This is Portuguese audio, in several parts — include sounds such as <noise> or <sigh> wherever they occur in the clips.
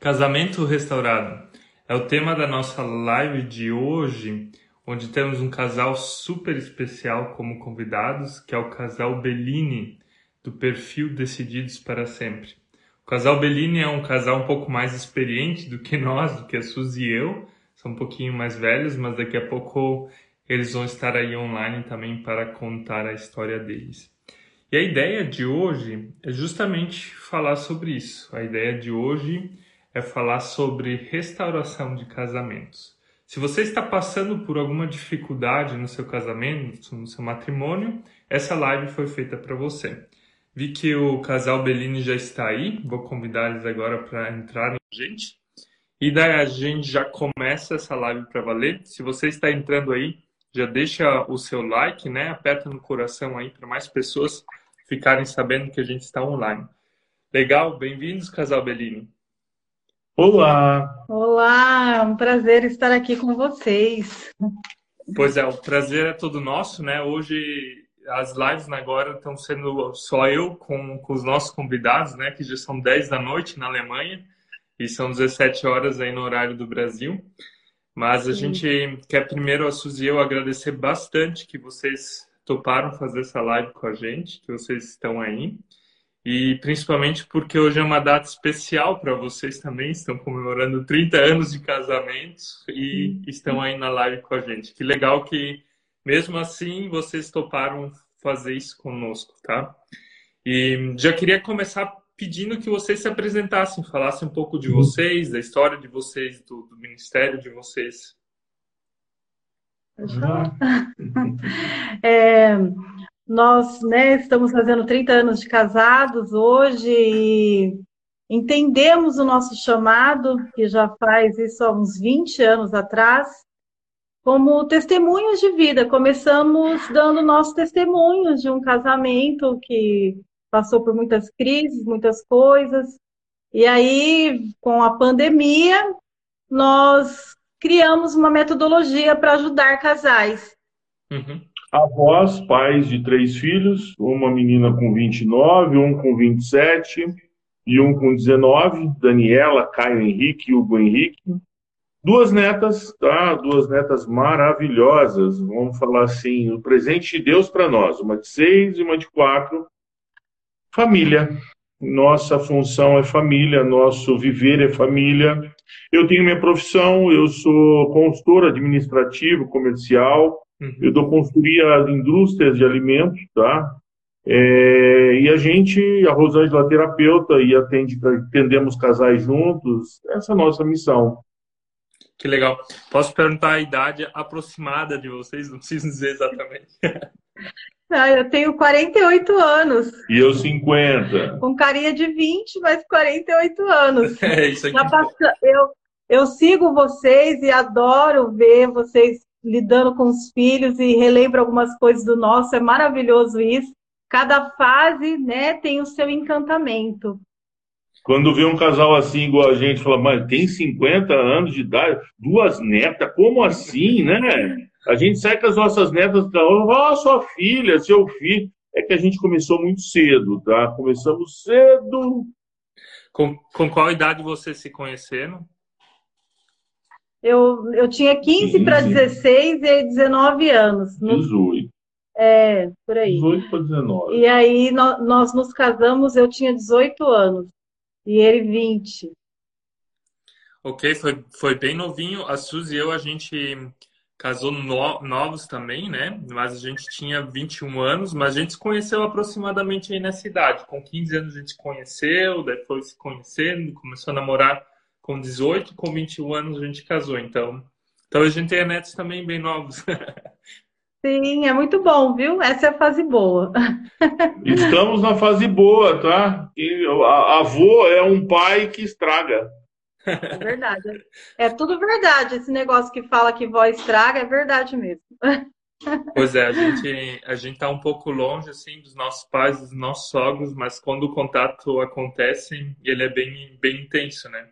Casamento restaurado é o tema da nossa live de hoje, onde temos um casal super especial como convidados, que é o casal Bellini, do perfil Decididos para Sempre. O casal Bellini é um casal um pouco mais experiente do que nós, do que a Suzy e eu, são um pouquinho mais velhos, mas daqui a pouco eles vão estar aí online também para contar a história deles. E a ideia de hoje é justamente falar sobre isso. A ideia de hoje é falar sobre restauração de casamentos. Se você está passando por alguma dificuldade no seu casamento, no seu matrimônio, essa live foi feita para você. Vi que o casal Bellini já está aí, vou convidar eles agora para entrarem com a gente. E daí a gente já começa essa live para valer. Se você está entrando aí, já deixa o seu like, né? Aperta no coração aí para mais pessoas ficarem sabendo que a gente está online. Legal? Bem-vindos, casal Bellini. Olá! Olá, é um prazer estar aqui com vocês. Pois é, o prazer é todo nosso, né? Hoje as lives agora estão sendo só eu com, com os nossos convidados, né? Que já são 10 da noite na Alemanha e são 17 horas aí no horário do Brasil. Mas a Sim. gente quer primeiro, a Suzy e eu, agradecer bastante que vocês toparam fazer essa live com a gente, que vocês estão aí e principalmente porque hoje é uma data especial para vocês também, estão comemorando 30 anos de casamento e estão aí na live com a gente. Que legal que, mesmo assim, vocês toparam fazer isso conosco, tá? E já queria começar pedindo que vocês se apresentassem, falassem um pouco de uhum. vocês, da história de vocês, do, do ministério de vocês. Uhum. <laughs> é, nós né, estamos fazendo 30 anos de casados hoje e entendemos o nosso chamado, que já faz isso há uns 20 anos atrás, como testemunhos de vida. Começamos dando nossos testemunhos de um casamento que passou por muitas crises, muitas coisas. E aí, com a pandemia, nós criamos uma metodologia para ajudar casais. Uhum. Avós, pais de três filhos, uma menina com 29, um com 27 e um com 19, Daniela, Caio Henrique e Hugo Henrique. Duas netas, tá? Duas netas maravilhosas, vamos falar assim, o presente de Deus para nós, uma de seis e uma de quatro. Família. Nossa função é família, nosso viver é família. Eu tenho minha profissão, eu sou consultor administrativo, comercial, Uhum. Eu dou consultoria às indústrias de alimentos, tá? É, e a gente, a Rosângela terapeuta e atende, atendemos casais juntos. Essa é a nossa missão. Que legal. Posso perguntar a idade aproximada de vocês? Não preciso dizer exatamente. <laughs> Ah, eu tenho 48 anos. E eu 50. Com carinha de 20, mas 48 anos. <laughs> É isso aqui. Eu, eu sigo vocês e adoro ver vocês lidando com os filhos e relembra algumas coisas do nosso, é maravilhoso isso. Cada fase, né, tem o seu encantamento. Quando vê um casal assim igual a gente, fala, mas tem 50 anos de idade, duas netas, como assim, né? A gente sai com as nossas netas e fala, oh, sua filha, seu filho. É que a gente começou muito cedo, tá? Começamos cedo. Com, com qual idade vocês se conheceram? Eu, eu tinha 15 para 16 e 19 anos. 18. É, por aí. 18 para 19. E aí nós, nós nos casamos, eu tinha 18 anos. E ele 20. Ok, foi, foi bem novinho. A Suzy e eu, a gente casou no, novos também, né? Mas a gente tinha 21 anos, mas a gente se conheceu aproximadamente aí nessa idade. Com 15 anos a gente se conheceu, depois se conhecendo, começou a namorar com 18, com 21 anos a gente casou, então. Então a gente tem netos também bem novos. <laughs> Sim, é muito bom, viu? Essa é a fase boa. <laughs> Estamos na fase boa, tá? E a, avô é um pai que estraga. É verdade. É tudo verdade. Esse negócio que fala que vó estraga é verdade mesmo. <laughs> Pois é, a gente a gente tá um pouco longe assim dos nossos pais, dos nossos sogros, mas quando o contato acontece, ele é bem bem intenso, né?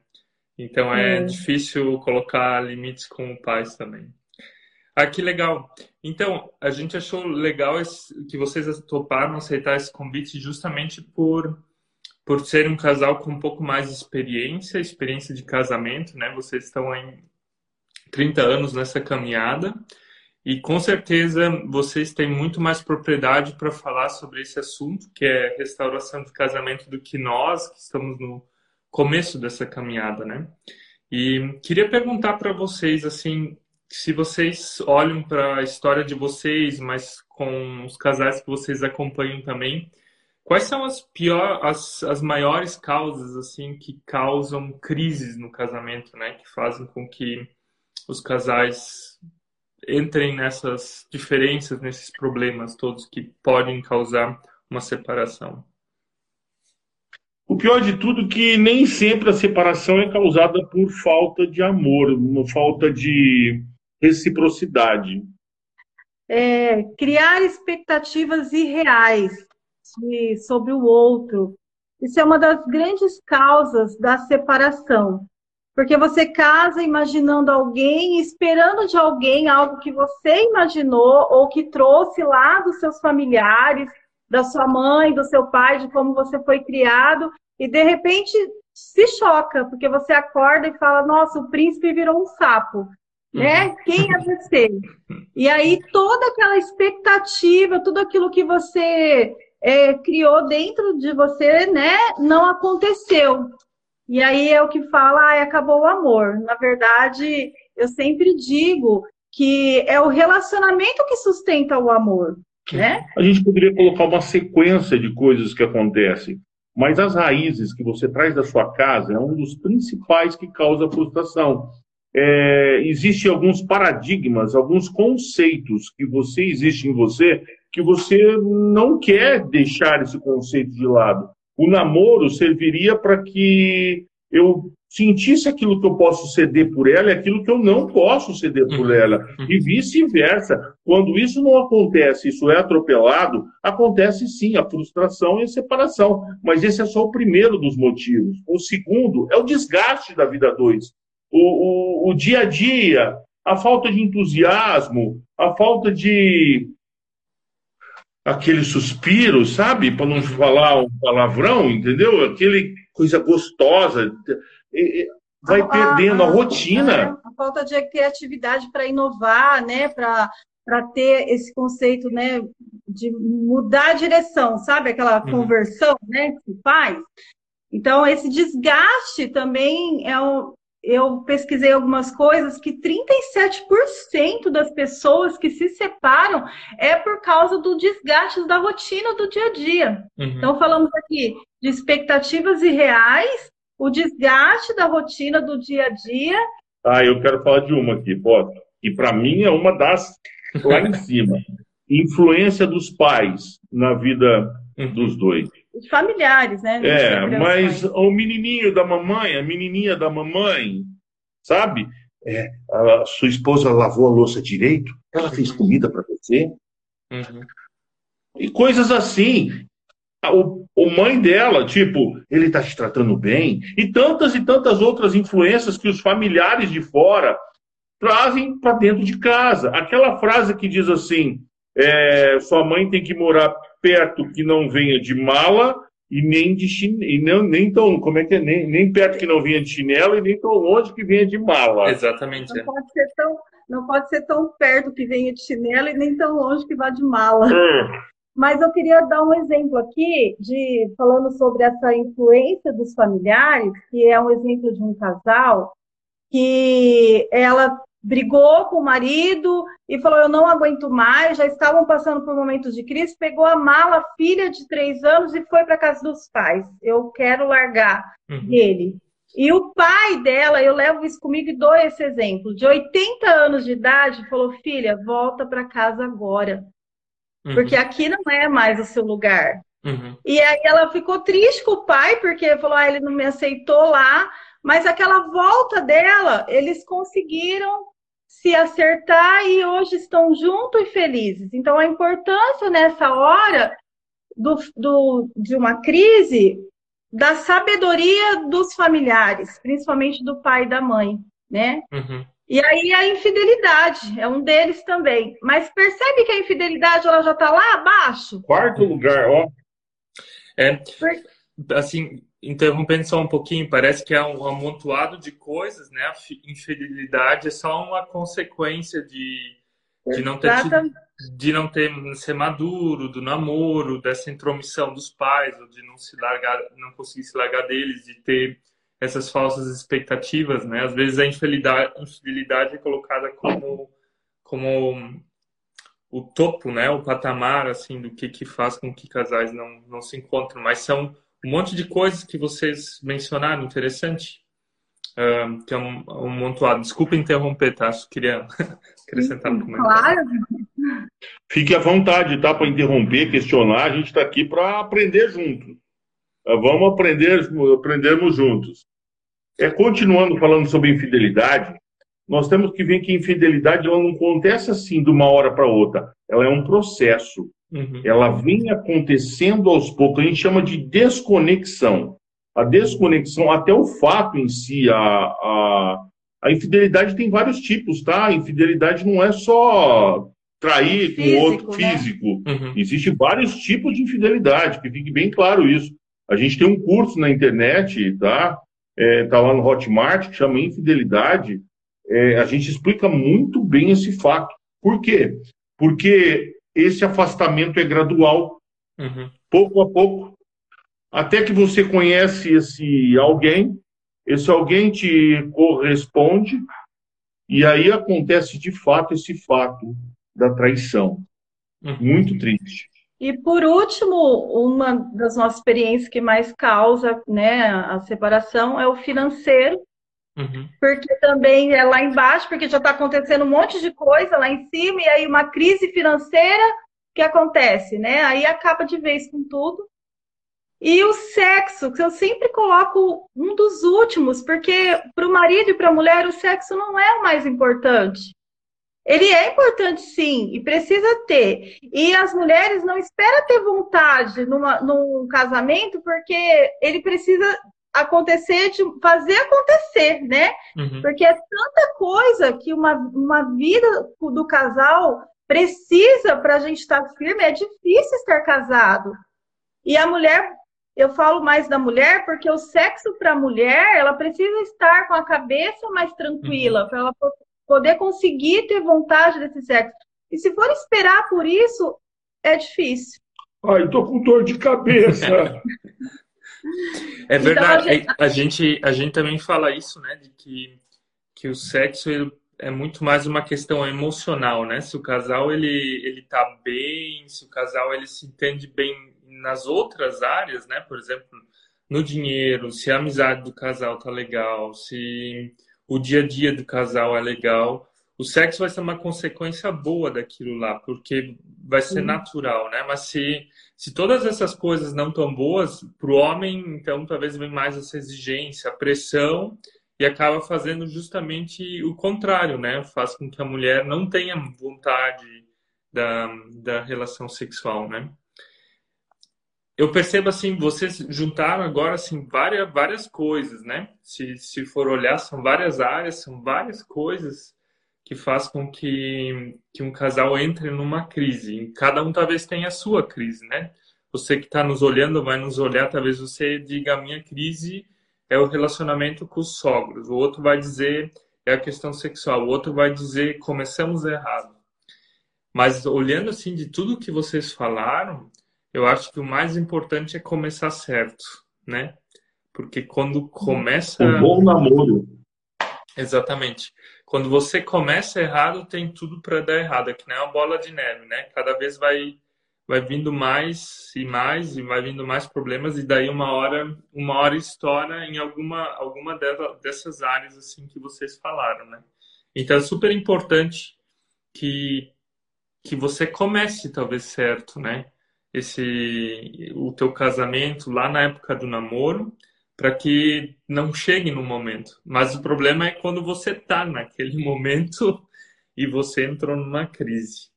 Então é, é, difícil colocar limites com o pais também. Ah, que legal. Então, a gente achou legal esse, que vocês toparam aceitar esse convite justamente por, por ser um casal com um pouco mais de experiência, experiência de casamento, né? Vocês estão em 30 anos nessa caminhada e com certeza vocês têm muito mais propriedade para falar sobre esse assunto, que é restauração de casamento, do que nós, que estamos no começo dessa caminhada, né? E queria perguntar para vocês, assim, se vocês olham para a história de vocês, mas com os casais que vocês acompanham também, Quais são as pior, as, as maiores causas assim que causam crises no casamento, né? Que fazem com que os casais entrem nessas diferenças, nesses problemas todos que podem causar uma separação. O pior de tudo é que nem sempre a separação é causada por falta de amor, uma falta de reciprocidade. É, criar expectativas irreais de, sobre o outro. Isso é uma das grandes causas da separação. Porque você casa imaginando alguém, esperando de alguém algo que você imaginou ou que trouxe lá dos seus familiares, da sua mãe, do seu pai, de como você foi criado, e de repente se choca, porque você acorda e fala: Nossa, o príncipe virou um sapo. Né? Uhum. Quem é você? E aí toda aquela expectativa, tudo aquilo que você é, criou dentro de você, né, não aconteceu. E aí é o que fala, ah, acabou o amor. Na verdade, eu sempre digo que é o relacionamento que sustenta o amor, né? A gente poderia colocar uma sequência de coisas que acontecem, mas as raízes que você traz da sua casa é um dos principais que causa frustração. É, Existem alguns paradigmas, alguns conceitos que você existe em você que você não quer deixar esse conceito de lado. O namoro serviria para que eu sentisse aquilo que eu posso ceder por ela e aquilo que eu não posso ceder por uhum. ela. Uhum. E vice-versa. Quando isso não acontece, isso é atropelado, acontece sim a frustração e a separação. Mas esse é só o primeiro dos motivos. O segundo é o desgaste da vida dois. O, o, o dia a dia, a falta de entusiasmo, a falta de aquele suspiro, sabe? Para não falar um palavrão, entendeu? Aquele coisa gostosa. Vai a, perdendo a, rotina. É, a falta de criatividade para inovar, né? Para para ter esse conceito, né, de mudar a direção, sabe? Aquela uhum. conversão, né, que se faz. Então, esse desgaste também é um, eu pesquisei algumas coisas que 37% das pessoas que se separam é por causa do desgaste da rotina do dia a dia. Uhum. Então, falamos aqui de expectativas irreais, o desgaste da rotina do dia a dia. Ah, eu quero falar de uma aqui, pô. E para mim é uma das <laughs> lá em cima. Influência dos pais na vida uhum. dos dois familiares, né? É, mas o menininho da mamãe, a menininha da mamãe, sabe? É, a sua esposa lavou a louça direito? Ela fez comida para você? Uhum. E coisas assim. O, o mãe dela, tipo, ele tá te tratando bem. E tantas e tantas outras influências que os familiares de fora trazem para dentro de casa. Aquela frase que diz assim: é, sua mãe tem que morar perto que não venha de mala e nem de e não, nem tão como é que é nem, nem perto que não venha de chinelo e nem tão longe que venha de mala. Exatamente. Não é. pode ser tão não pode ser tão perto que venha de chinelo e nem tão longe que vá de mala. É. Mas eu queria dar um exemplo aqui de falando sobre essa influência dos familiares, que é um exemplo de um casal que ela brigou com o marido e falou: Eu não aguento mais. Já estavam passando por momentos de crise. Pegou a mala, filha de três anos, e foi para casa dos pais. Eu quero largar uhum. ele. E o pai dela, eu levo isso comigo e dou esse exemplo, de 80 anos de idade, falou: Filha, volta para casa agora. Uhum. Porque aqui não é mais o seu lugar. Uhum. E aí ela ficou triste com o pai, porque falou: ah, ele não me aceitou lá. Mas aquela volta dela, eles conseguiram se acertar e hoje estão juntos e felizes. Então, a importância nessa hora do, do, de uma crise da sabedoria dos familiares, principalmente do pai e da mãe, né? Uhum. E aí a infidelidade é um deles também. Mas percebe que a infidelidade ela já está lá abaixo? Quarto lugar, ó. É, assim, interrompendo só um pouquinho, parece que é um amontoado de coisas, né? A infidelidade é só uma consequência de, de não ter tido, de não ter ser maduro, do namoro, dessa intromissão dos pais, ou de não se largar, não conseguir se largar deles, de ter essas falsas expectativas, né? Às vezes a infidelidade, infidelidade é colocada como como o topo, né? O patamar assim do que que faz com que casais não não se encontrem, mas são um monte de coisas que vocês mencionaram, interessante. Uh, que é um, um montuado. Desculpa interromper, tá? Só queria <laughs> acrescentar no comentário. Claro. Fique à vontade, tá? Para interromper, questionar. A gente está aqui para aprender juntos. Uh, vamos aprender, aprendermos juntos. É, continuando falando sobre infidelidade, nós temos que ver que infidelidade ela não acontece assim de uma hora para outra. Ela é um processo. Uhum. Ela vem acontecendo aos poucos, a gente chama de desconexão. A desconexão, até o fato em si, a, a, a infidelidade tem vários tipos, tá? A infidelidade não é só trair com físico, outro né? físico. Uhum. Existem vários tipos de infidelidade, que fique bem claro isso. A gente tem um curso na internet, tá? É, tá lá no Hotmart, que chama Infidelidade. É, a gente explica muito bem esse fato. Por quê? Porque esse afastamento é gradual, uhum. pouco a pouco, até que você conhece esse alguém, esse alguém te corresponde, e aí acontece de fato esse fato da traição. Uhum. Muito triste. E por último, uma das nossas experiências que mais causa né, a separação é o financeiro, Uhum. Porque também é lá embaixo, porque já está acontecendo um monte de coisa lá em cima, e aí uma crise financeira que acontece, né? Aí acaba de vez com tudo. E o sexo, que eu sempre coloco um dos últimos, porque para o marido e para a mulher o sexo não é o mais importante. Ele é importante sim, e precisa ter. E as mulheres não esperam ter vontade numa, num casamento, porque ele precisa acontecer, de fazer acontecer, né? Uhum. Porque é tanta coisa que uma, uma vida do casal precisa para a gente estar firme. É difícil estar casado. E a mulher, eu falo mais da mulher porque o sexo para a mulher, ela precisa estar com a cabeça mais tranquila uhum. para ela poder conseguir ter vontade desse sexo. E se for esperar por isso, é difícil. Ai, tô com dor de cabeça. É verdade. Então, a, gente... a, gente... a gente também fala isso, né? De que, que o sexo é muito mais uma questão emocional, né? Se o casal ele, ele tá bem, se o casal ele se entende bem nas outras áreas, né? Por exemplo, no dinheiro, se a amizade do casal tá legal, se o dia a dia do casal é legal, o sexo vai ser uma consequência boa daquilo lá, porque vai ser natural, né? Mas se, se todas essas coisas não estão boas, para o homem, então talvez vem mais essa exigência, a pressão, e acaba fazendo justamente o contrário, né? Faz com que a mulher não tenha vontade da, da relação sexual, né? Eu percebo assim, vocês juntaram agora assim várias várias coisas, né? Se, se for olhar, são várias áreas, são várias coisas que faz com que, que um casal entre numa crise. Cada um talvez tenha a sua crise, né? Você que está nos olhando vai nos olhar, talvez você diga a minha crise é o relacionamento com os sogros. O outro vai dizer é a questão sexual. O outro vai dizer começamos errado. Mas olhando assim de tudo que vocês falaram, eu acho que o mais importante é começar certo, né? Porque quando começa. Um bom namoro. Exatamente quando você começa errado, tem tudo para dar errado. É que nem uma bola de neve, né? Cada vez vai vai vindo mais e mais e vai vindo mais problemas e daí uma hora uma hora estoura em alguma alguma dessas áreas assim que vocês falaram, né? Então é super importante que que você comece talvez certo, né? Esse o teu casamento lá na época do namoro para que não chegue no momento. Mas o problema é quando você está naquele <laughs> momento e você entrou numa crise.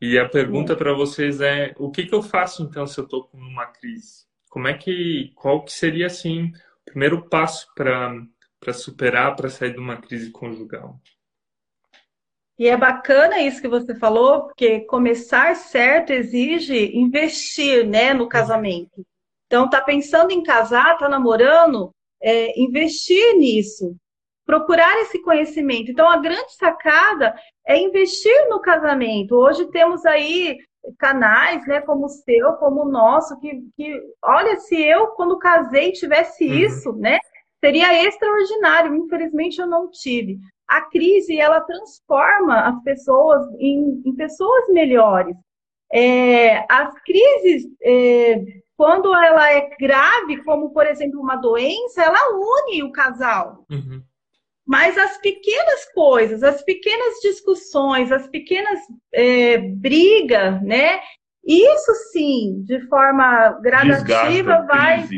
E a pergunta para vocês é: o que, que eu faço então se eu estou com uma crise? Como é que, qual que seria assim o primeiro passo para para superar, para sair de uma crise conjugal? E é bacana isso que você falou, porque começar certo exige investir, né, no casamento. Então, tá pensando em casar, tá namorando, é, investir nisso, procurar esse conhecimento. Então, a grande sacada é investir no casamento. Hoje temos aí canais, né, como o seu, como o nosso, que, que olha, se eu, quando casei, tivesse uhum. isso, né, seria extraordinário. Infelizmente, eu não tive. A crise, ela transforma as pessoas em, em pessoas melhores. É, as crises, é, quando ela é grave, como, por exemplo, uma doença, ela une o casal. Uhum. Mas as pequenas coisas, as pequenas discussões, as pequenas é, brigas, né? Isso sim, de forma gradativa, vai,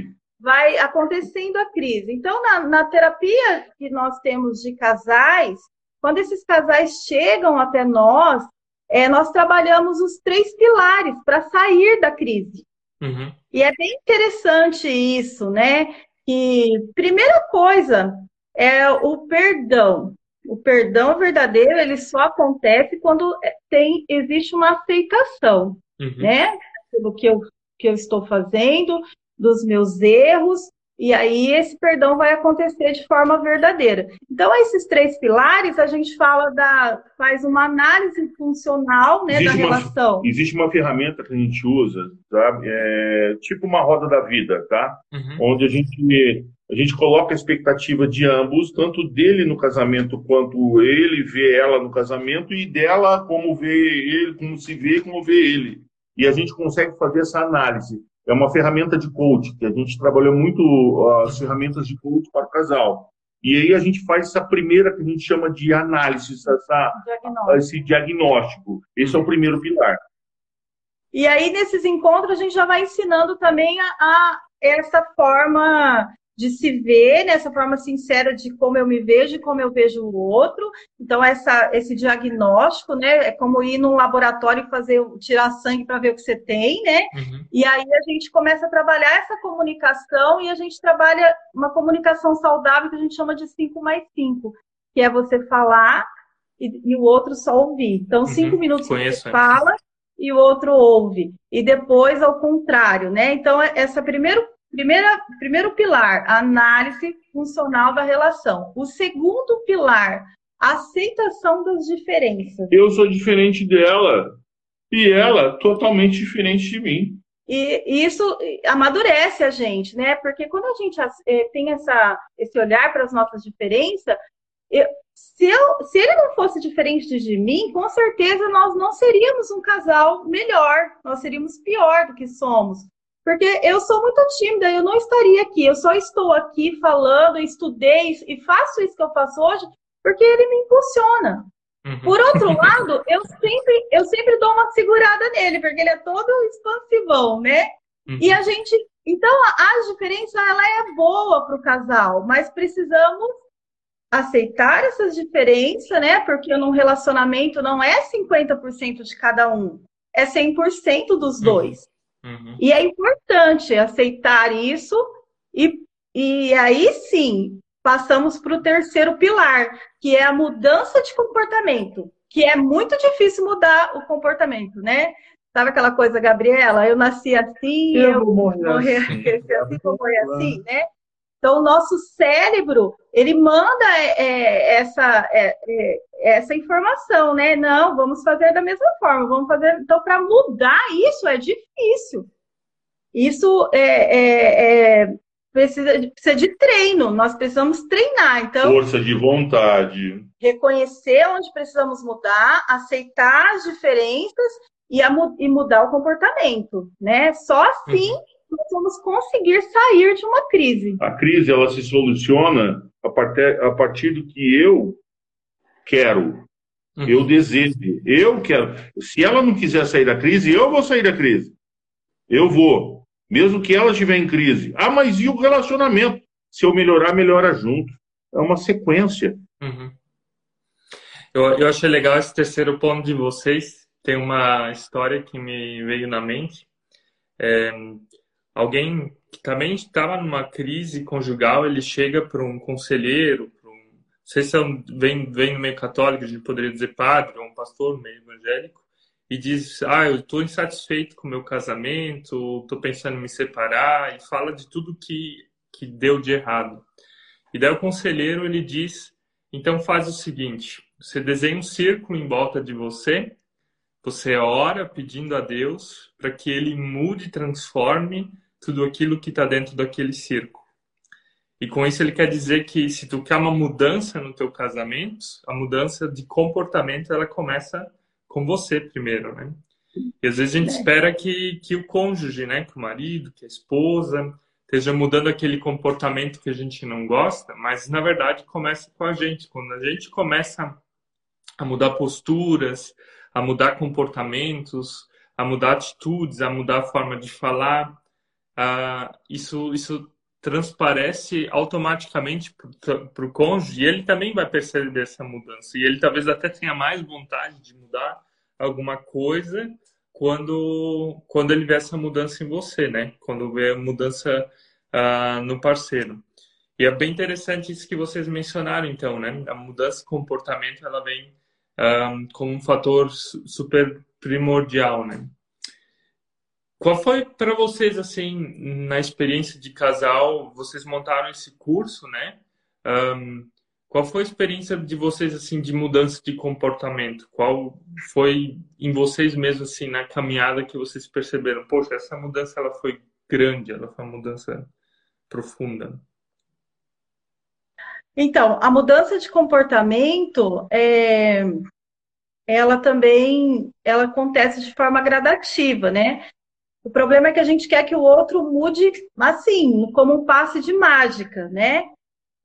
vai acontecendo a crise. Então, na, na terapia que nós temos de casais, quando esses casais chegam até nós, é, nós trabalhamos os três pilares para sair da crise. Uhum. E é bem interessante isso, né? Que, primeira coisa, é o perdão. O perdão verdadeiro ele só acontece quando tem existe uma aceitação, uhum. né? Pelo que eu, que eu estou fazendo, dos meus erros, e aí esse perdão vai acontecer de forma verdadeira. Então, esses três pilares, a gente fala da. faz uma análise funcional né, existe da relação. Uma, existe uma ferramenta que a gente usa, tá? É, tipo uma roda da vida, tá? Uhum. Onde a gente a gente coloca a expectativa de ambos, tanto dele no casamento quanto ele vê ela no casamento e dela como vê ele, como se vê, como vê ele. E a gente consegue fazer essa análise. É uma ferramenta de coach, que a gente trabalhou muito as ferramentas de coach para o casal. E aí a gente faz essa primeira que a gente chama de análise, essa, diagnóstico. esse diagnóstico. Esse é o primeiro pilar. E aí, nesses encontros, a gente já vai ensinando também a, a essa forma de se ver nessa forma sincera de como eu me vejo e como eu vejo o outro. Então, essa, esse diagnóstico, né? É como ir num laboratório e fazer, tirar sangue para ver o que você tem, né? Uhum. E aí a gente começa a trabalhar essa comunicação e a gente trabalha uma comunicação saudável que a gente chama de 5 mais 5, que é você falar e, e, o outro só ouvir. Então, cinco uhum. minutos Conheço, você é. fala e o outro ouve. E depois ao contrário, né? Então, essa primeiro Primeira, primeiro pilar, análise funcional da relação. O segundo pilar, aceitação das diferenças. Eu sou diferente dela e ela totalmente diferente de mim. E isso amadurece a gente, né? Porque quando a gente eh, tem essa, esse olhar para as nossas diferenças, eu, se, eu, se ele não fosse diferente de mim, com certeza nós não seríamos um casal melhor, nós seríamos pior do que somos. Porque eu sou muito tímida, eu não estaria aqui. Eu só estou aqui falando, estudei e faço isso que eu faço hoje porque ele me impulsiona. Uhum. Por outro lado, eu sempre, eu sempre dou uma segurada nele, porque ele é todo expansivão, né? Uhum. E a gente. Então, a diferença ela é boa para o casal, mas precisamos aceitar essas diferenças, né? Porque num relacionamento não é 50% de cada um, é 100% dos uhum. dois. Uhum. E é importante aceitar isso e, e aí sim passamos para o terceiro pilar, que é a mudança de comportamento, que é muito difícil mudar o comportamento, né? Sabe aquela coisa, Gabriela? Eu nasci assim, eu, eu vou morrer, assim, <laughs> assim vou morrer assim, né? Então, o nosso cérebro, ele manda é, é essa, é, é, essa informação, né? Não, vamos fazer da mesma forma, vamos fazer. Então, para mudar isso é difícil. Isso é, é, precisa, precisa de treino, nós precisamos treinar. Então, Força de vontade. Reconhecer onde precisamos mudar, aceitar as diferenças e, a, e mudar o comportamento, né? Só assim. Uhum nós vamos conseguir sair de uma crise. A crise ela se soluciona a partir, a partir do que eu quero, uhum. eu desejo, eu quero. Se ela não quiser sair da crise, eu vou sair da crise. Eu vou, mesmo que ela estiver em crise. Ah, mas e o relacionamento? Se eu melhorar, melhora junto. É uma sequência. Uhum. Eu, eu achei legal esse terceiro ponto de vocês. Tem uma história que me veio na mente. É, alguém que também estava numa crise conjugal, ele chega para um conselheiro, um, não sei se é um, vem, vem no meio católico, a gente poderia dizer padre ou um pastor meio evangélico, e diz: Ah, eu estou insatisfeito com o meu casamento, estou pensando em me separar, e fala de tudo que, que deu de errado. E daí o conselheiro ele diz: Então faz o seguinte, você desenha um círculo em volta de você, você ora pedindo a Deus para que ele mude e transforme tudo aquilo que está dentro daquele círculo. E com isso ele quer dizer que se tu quer uma mudança no teu casamento, a mudança de comportamento ela começa com você primeiro, né? E às vezes a gente é. espera que, que o cônjuge, né, que o marido, que a esposa esteja mudando aquele comportamento que a gente não gosta, mas na verdade começa com a gente. Quando a gente começa a mudar posturas, a mudar comportamentos, a mudar atitudes, a mudar a forma de falar, uh, isso, isso transparece automaticamente para o cônjuge e ele também vai perceber essa mudança. E ele talvez até tenha mais vontade de mudar alguma coisa quando, quando ele vê essa mudança em você, né? Quando vê a mudança uh, no parceiro. E é bem interessante isso que vocês mencionaram, então, né? A mudança de comportamento, ela vem um, como um fator super primordial, né? Qual foi para vocês, assim, na experiência de casal, vocês montaram esse curso, né? Um, qual foi a experiência de vocês, assim, de mudança de comportamento? Qual foi em vocês mesmos, assim, na caminhada que vocês perceberam? Poxa, essa mudança, ela foi grande, ela foi uma mudança profunda. Então, a mudança de comportamento, é, ela também, ela acontece de forma gradativa, né? O problema é que a gente quer que o outro mude assim, como um passe de mágica, né?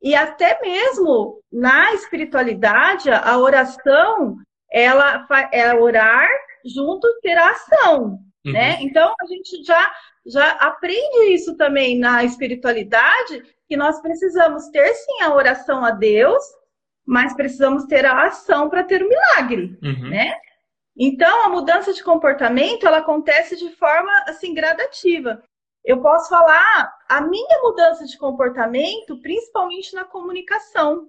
E até mesmo na espiritualidade, a oração, ela é orar junto ter a ação, uhum. né? Então a gente já já aprende isso também na espiritualidade, que nós precisamos ter sim a oração a Deus, mas precisamos ter a ação para ter o milagre, uhum. né? Então, a mudança de comportamento, ela acontece de forma, assim, gradativa. Eu posso falar a minha mudança de comportamento, principalmente na comunicação.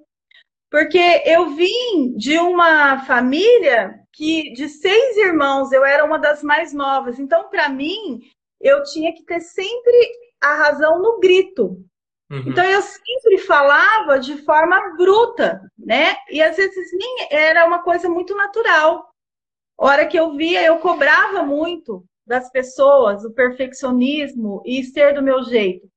Porque eu vim de uma família que, de seis irmãos, eu era uma das mais novas. Então, para mim, eu tinha que ter sempre a razão no grito. Uhum. Então eu sempre falava de forma bruta, né? E às vezes nem era uma coisa muito natural hora que eu via, eu cobrava muito das pessoas o perfeccionismo e ser do meu jeito.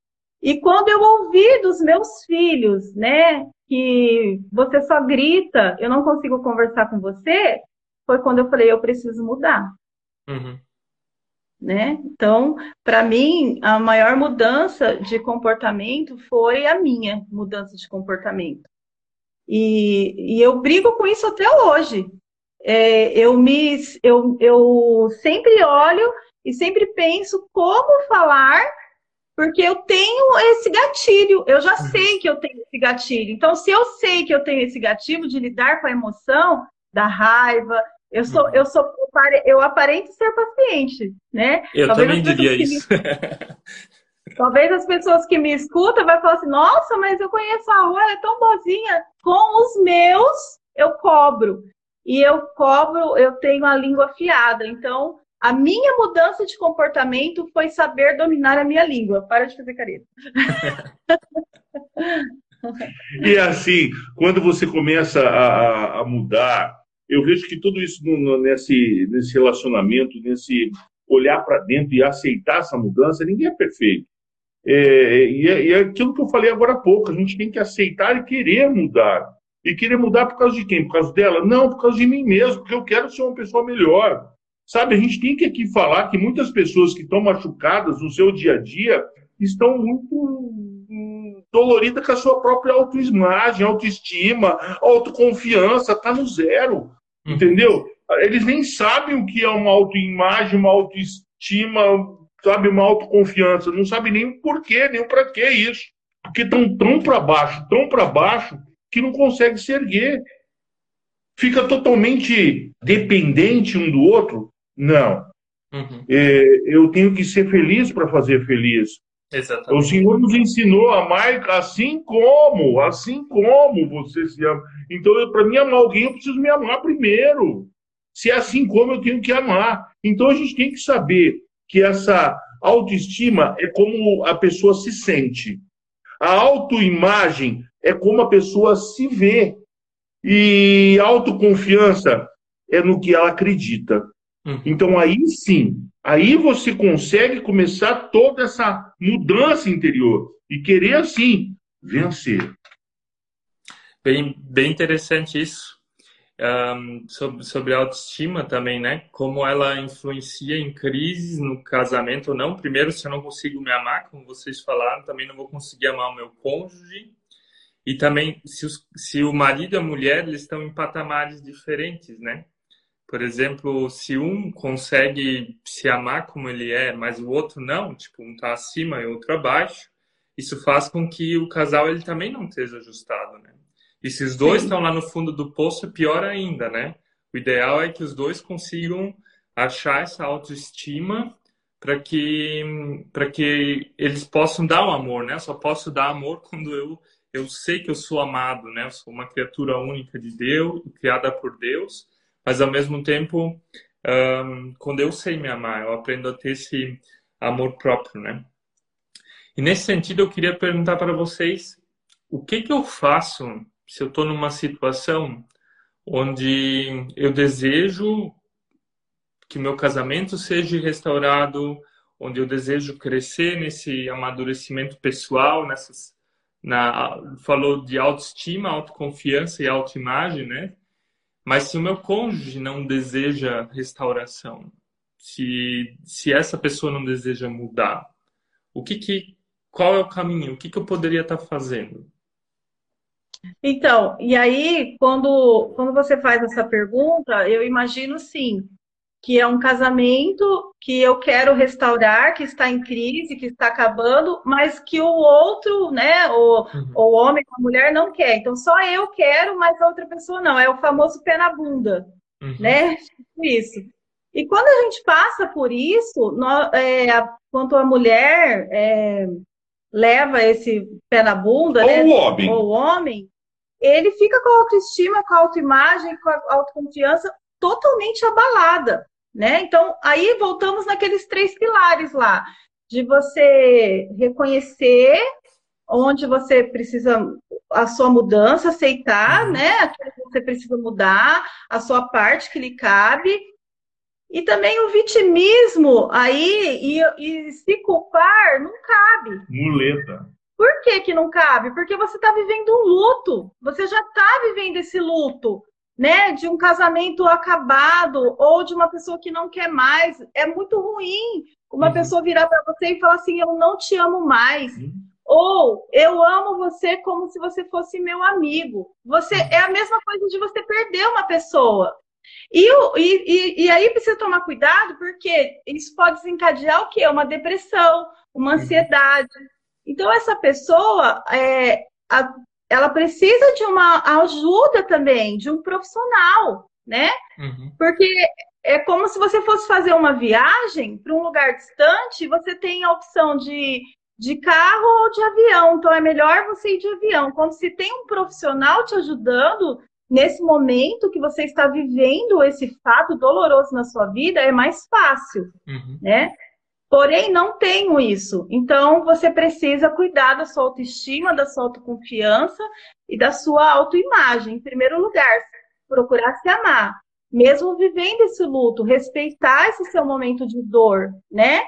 E quando eu ouvi dos meus filhos, né, que você só grita, eu não consigo conversar com você, foi quando eu falei, eu preciso mudar. Uhum. Né? Então, para mim, a maior mudança de comportamento foi a minha mudança de comportamento. E, e eu brigo com isso até hoje é, eu me eu, eu sempre olho e sempre penso como falar, porque eu tenho esse gatilho, eu já uhum. sei que eu tenho esse gatilho. Então, se eu sei que eu tenho esse gatilho de lidar com a emoção da raiva, eu sou, eu sou, eu aparento ser paciente, né? Eu Talvez também diria isso. Me... <laughs> Talvez as pessoas que me escutam vai falar assim, nossa, mas eu conheço a Rua, ela é tão boazinha. Com os meus, eu cobro e eu cobro, eu tenho a língua afiada. Então, a minha mudança de comportamento foi saber dominar a minha língua. Para de fazer careta. <laughs> e assim, quando você começa a, a, mudar, eu vejo que tudo isso no, nesse, nesse relacionamento, nesse olhar para dentro e aceitar essa mudança, ninguém é perfeito. É, e, é, e é aquilo que eu falei agora há pouco, a gente tem que aceitar e querer mudar. E querer mudar por causa de quem? Por causa dela? Não, por causa de mim mesmo, porque eu quero ser uma pessoa melhor. Sabe, a gente tem que aqui falar que muitas pessoas que estão machucadas no seu dia a dia estão muito hum, doloridas com a sua própria autoimagem, autoestima, autoconfiança, está no zero. Uhum. Entendeu? Eles nem sabem o que é uma autoimagem, uma autoestima, sabe, uma autoconfiança. Não sabem nem o porquê, nem o para que isso. Porque estão tão para baixo, tão para baixo, que não consegue se erguer. Fica totalmente dependente um do outro? Não. Uhum. É, eu tenho que ser feliz para fazer feliz. Exatamente. O Senhor nos ensinou a amar assim como, assim como você se ama. Então, para mim amar alguém, eu preciso me amar primeiro. se é assim como eu tenho que amar. Então a gente tem que saber que essa autoestima é como a pessoa se sente. A autoimagem é como a pessoa se vê. E autoconfiança é no que ela acredita. Uhum. Então aí sim, aí você consegue começar toda essa mudança interior e querer assim vencer. Bem, bem interessante isso. Um, sobre, sobre autoestima também, né? Como ela influencia em crises no casamento ou não. Primeiro, se eu não consigo me amar, como vocês falaram, também não vou conseguir amar o meu cônjuge. E também, se, os, se o marido e a mulher eles estão em patamares diferentes, né? Por exemplo, se um consegue se amar como ele é, mas o outro não, tipo, um está acima e o outro abaixo, isso faz com que o casal ele também não esteja ajustado, né? E se os dois estão lá no fundo do poço, é pior ainda, né? O ideal é que os dois consigam achar essa autoestima para que para que eles possam dar o amor, né? Eu só posso dar amor <laughs> quando eu eu sei que eu sou amado, né? Eu sou uma criatura única de Deus, criada por Deus, mas ao mesmo tempo, um, quando eu sei me amar, eu aprendo a ter esse amor próprio, né? E nesse sentido, eu queria perguntar para vocês o que que eu faço se eu estou numa situação onde eu desejo que meu casamento seja restaurado, onde eu desejo crescer nesse amadurecimento pessoal, nessas, na, falou de autoestima, autoconfiança e autoimagem, né? Mas se o meu cônjuge não deseja restauração, se, se essa pessoa não deseja mudar, o que que, qual é o caminho? O que que eu poderia estar fazendo? Então, e aí, quando, quando você faz essa pergunta, eu imagino sim, que é um casamento que eu quero restaurar, que está em crise, que está acabando, mas que o outro, né, o, uhum. o homem, a mulher não quer. Então, só eu quero, mas a outra pessoa não. É o famoso pé na bunda, uhum. né? Tipo isso. E quando a gente passa por isso, nós, é, quanto a mulher é, leva esse pé na bunda, ou né? o homem. Ou o homem, ele fica com a autoestima, com a autoimagem, com a autoconfiança totalmente abalada, né? Então, aí voltamos naqueles três pilares lá, de você reconhecer onde você precisa a sua mudança, aceitar, uhum. né? Aquilo que você precisa mudar, a sua parte que lhe cabe. E também o vitimismo aí e, e se culpar não cabe. Muleta. Por que, que não cabe? Porque você está vivendo um luto. Você já está vivendo esse luto, né? De um casamento acabado ou de uma pessoa que não quer mais. É muito ruim uma uhum. pessoa virar para você e falar assim: Eu não te amo mais. Uhum. Ou eu amo você como se você fosse meu amigo. Você uhum. é a mesma coisa de você perder uma pessoa. E, e, e, aí precisa tomar cuidado, porque isso pode desencadear o quê? Uma depressão, uma uhum. ansiedade. Então, essa pessoa, é, a, ela precisa de uma ajuda também, de um profissional, né? Uhum. Porque é como se você fosse fazer uma viagem para um lugar distante, você tem a opção de, de carro ou de avião. Então, é melhor você ir de avião. Quando se tem um profissional te ajudando nesse momento que você está vivendo esse fato doloroso na sua vida, é mais fácil, uhum. né? Porém, não tenho isso. Então, você precisa cuidar da sua autoestima, da sua autoconfiança e da sua autoimagem. Em primeiro lugar, procurar se amar. Mesmo vivendo esse luto, respeitar esse seu momento de dor, né?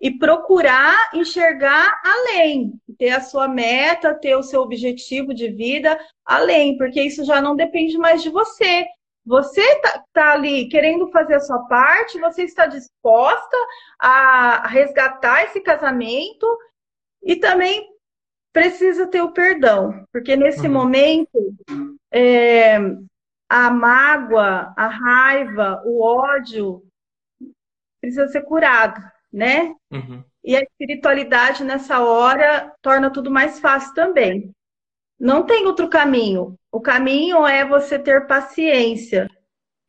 E procurar enxergar além, ter a sua meta, ter o seu objetivo de vida além, porque isso já não depende mais de você. Você está tá ali querendo fazer a sua parte, você está disposta a resgatar esse casamento e também precisa ter o perdão, porque nesse uhum. momento é, a mágoa, a raiva, o ódio precisa ser curado, né? Uhum. E a espiritualidade nessa hora torna tudo mais fácil também. Não tem outro caminho. O caminho é você ter paciência,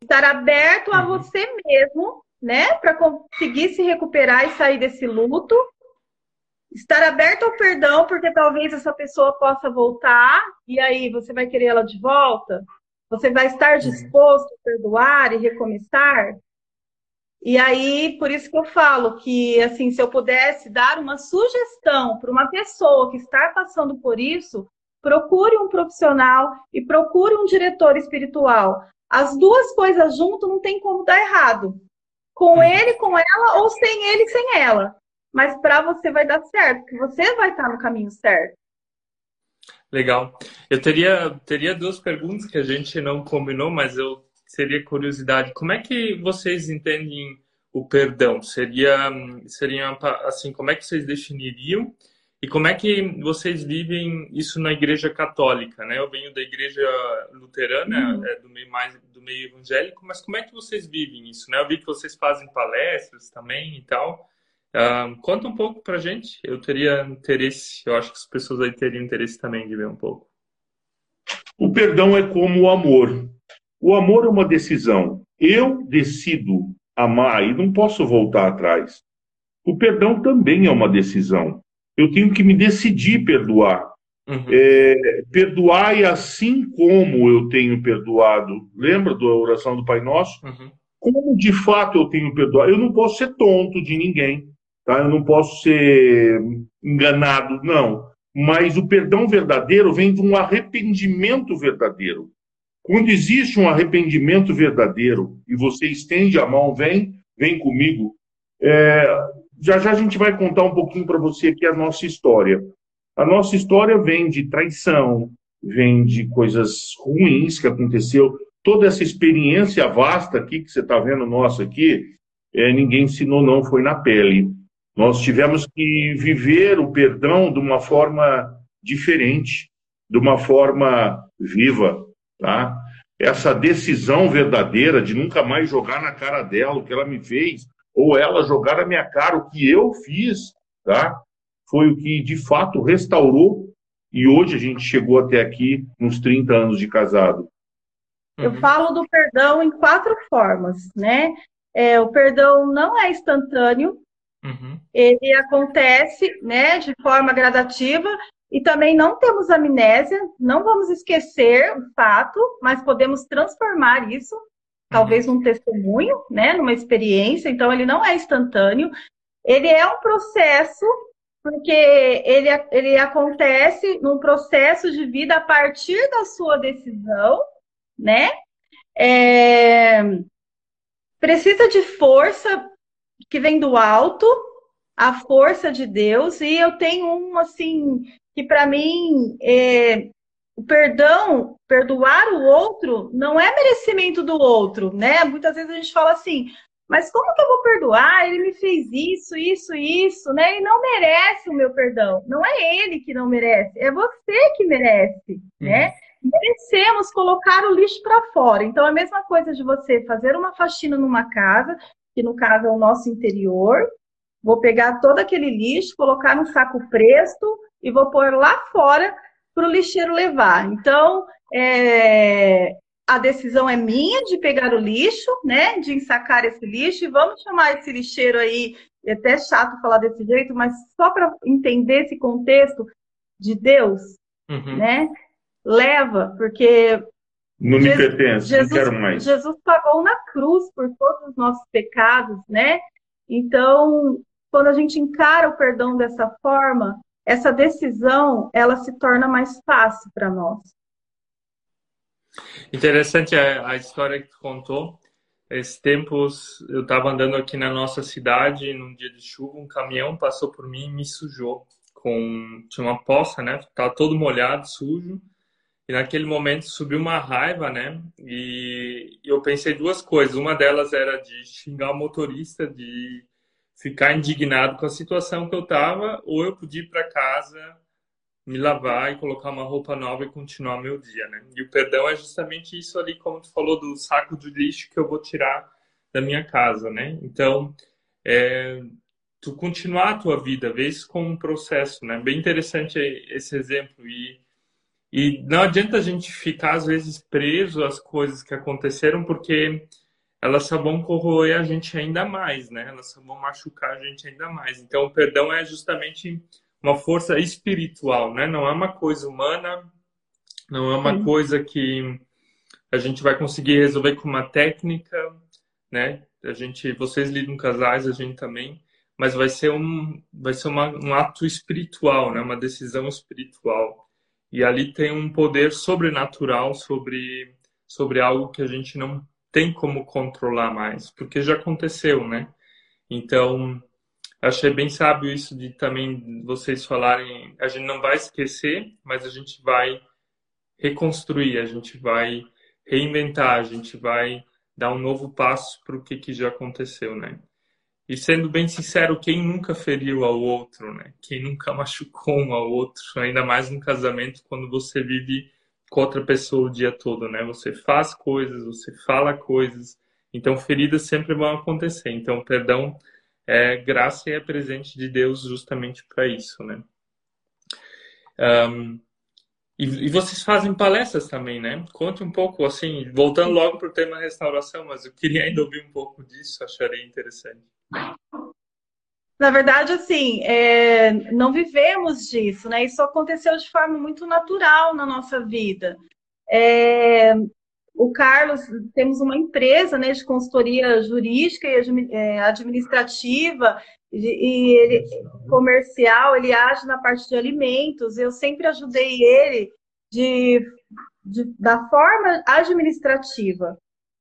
estar aberto a uhum. você mesmo, né, para conseguir se recuperar e sair desse luto. Estar aberto ao perdão, porque talvez essa pessoa possa voltar e aí você vai querer ela de volta. Você vai estar disposto a perdoar e recomeçar? E aí, por isso que eu falo que, assim, se eu pudesse dar uma sugestão para uma pessoa que está passando por isso, procure um profissional e procure um diretor espiritual. As duas coisas junto não tem como dar errado. Com ele, com ela, ou sem ele, sem ela. Mas para você vai dar certo, porque você vai estar no caminho certo. Legal. Eu teria, teria duas perguntas que a gente não combinou, mas eu seria curiosidade. Como é que vocês entendem o perdão? Seria, seria assim, como é que vocês definiriam? E como é que vocês vivem isso na Igreja Católica, né? Eu venho da Igreja Luterana, uhum. é, do meio mais do meio evangélico, mas como é que vocês vivem isso, né? Eu vi que vocês fazem palestras também e tal. Uh, conta um pouco pra gente. Eu teria interesse, eu acho que as pessoas aí teriam interesse também de ver um pouco. O perdão é como o amor. O amor é uma decisão. Eu decido amar e não posso voltar atrás. O perdão também é uma decisão eu tenho que me decidir perdoar. Uhum. É, perdoar e assim como eu tenho perdoado, lembra da oração do Pai Nosso? Uhum. Como de fato eu tenho perdoado? Eu não posso ser tonto de ninguém, tá? eu não posso ser enganado, não. Mas o perdão verdadeiro vem de um arrependimento verdadeiro. Quando existe um arrependimento verdadeiro e você estende a mão, vem, vem comigo, é, já já a gente vai contar um pouquinho para você aqui a nossa história. A nossa história vem de traição, vem de coisas ruins que aconteceu. Toda essa experiência vasta aqui que você está vendo nossa aqui, é, ninguém ensinou não, foi na pele. Nós tivemos que viver o perdão de uma forma diferente, de uma forma viva, tá? Essa decisão verdadeira de nunca mais jogar na cara dela o que ela me fez, ou ela jogar na minha cara o que eu fiz, tá? Foi o que de fato restaurou e hoje a gente chegou até aqui nos 30 anos de casado. Eu uhum. falo do perdão em quatro formas, né? É, o perdão não é instantâneo, uhum. ele acontece, né, de forma gradativa e também não temos amnésia, não vamos esquecer o fato, mas podemos transformar isso talvez num testemunho, né, numa experiência, então ele não é instantâneo, ele é um processo, porque ele, ele acontece num processo de vida a partir da sua decisão, né? É, precisa de força que vem do alto, a força de Deus, e eu tenho um assim que para mim é, o perdão, perdoar o outro, não é merecimento do outro, né? Muitas vezes a gente fala assim, mas como que eu vou perdoar? Ele me fez isso, isso, isso, né? E não merece o meu perdão. Não é ele que não merece, é você que merece, né? Uhum. Merecemos colocar o lixo para fora. Então, é a mesma coisa de você fazer uma faxina numa casa, que no caso é o nosso interior. Vou pegar todo aquele lixo, colocar num saco presto e vou pôr lá fora para o lixeiro levar. Então, é, a decisão é minha de pegar o lixo, né? De ensacar esse lixo e vamos chamar esse lixeiro aí. É até chato falar desse jeito, mas só para entender esse contexto de Deus, uhum. né? Leva, porque não me pertence, Jesus, não quero mais. Jesus pagou na cruz por todos os nossos pecados, né? Então, quando a gente encara o perdão dessa forma, essa decisão ela se torna mais fácil para nós. Interessante a, a, história que tu contou. Esses tempos eu estava andando aqui na nossa cidade num dia de chuva, um caminhão passou por mim e me sujou. Com tinha uma poça, né? Tava todo molhado, sujo. E naquele momento subiu uma raiva, né? E eu pensei duas coisas. Uma delas era de xingar o motorista, de ficar indignado com a situação que eu estava, ou eu podia ir para casa, me lavar e colocar uma roupa nova e continuar meu dia, né? E o perdão é justamente isso ali, como tu falou, do saco de lixo que eu vou tirar da minha casa, né? Então, é, tu continuar a tua vida, ver isso como um processo, né? Bem interessante esse exemplo e e não adianta a gente ficar às vezes preso às coisas que aconteceram porque elas só vão corroer a gente ainda mais, né? Elas só vão machucar a gente ainda mais. Então, o perdão é justamente uma força espiritual, né? Não é uma coisa humana, não é uma coisa que a gente vai conseguir resolver com uma técnica, né? A gente, vocês lidam casais, a gente também, mas vai ser um, vai ser uma, um ato espiritual, né? Uma decisão espiritual. E ali tem um poder sobrenatural sobre sobre algo que a gente não tem como controlar mais, porque já aconteceu, né? Então, achei bem sábio isso de também vocês falarem, a gente não vai esquecer, mas a gente vai reconstruir, a gente vai reinventar, a gente vai dar um novo passo para o que, que já aconteceu, né? E sendo bem sincero, quem nunca feriu ao outro, né? Quem nunca <laughs> machucou um ao outro, ainda mais no casamento, quando você vive com outra pessoa o dia todo, né? Você faz coisas, você fala coisas, então feridas sempre vão acontecer. Então, perdão é graça e é presente de Deus justamente para isso, né? Um, e, e, vocês fazem palestras também, né? Conte um pouco, assim, voltando logo para o tema restauração, mas eu queria ainda ouvir um pouco disso, acharia interessante. Na verdade, assim, é, não vivemos disso, né? Isso aconteceu de forma muito natural na nossa vida. É, o Carlos, temos uma empresa né, de consultoria jurídica e é, administrativa e ele, comercial, ele age na parte de alimentos. Eu sempre ajudei ele de, de, da forma administrativa.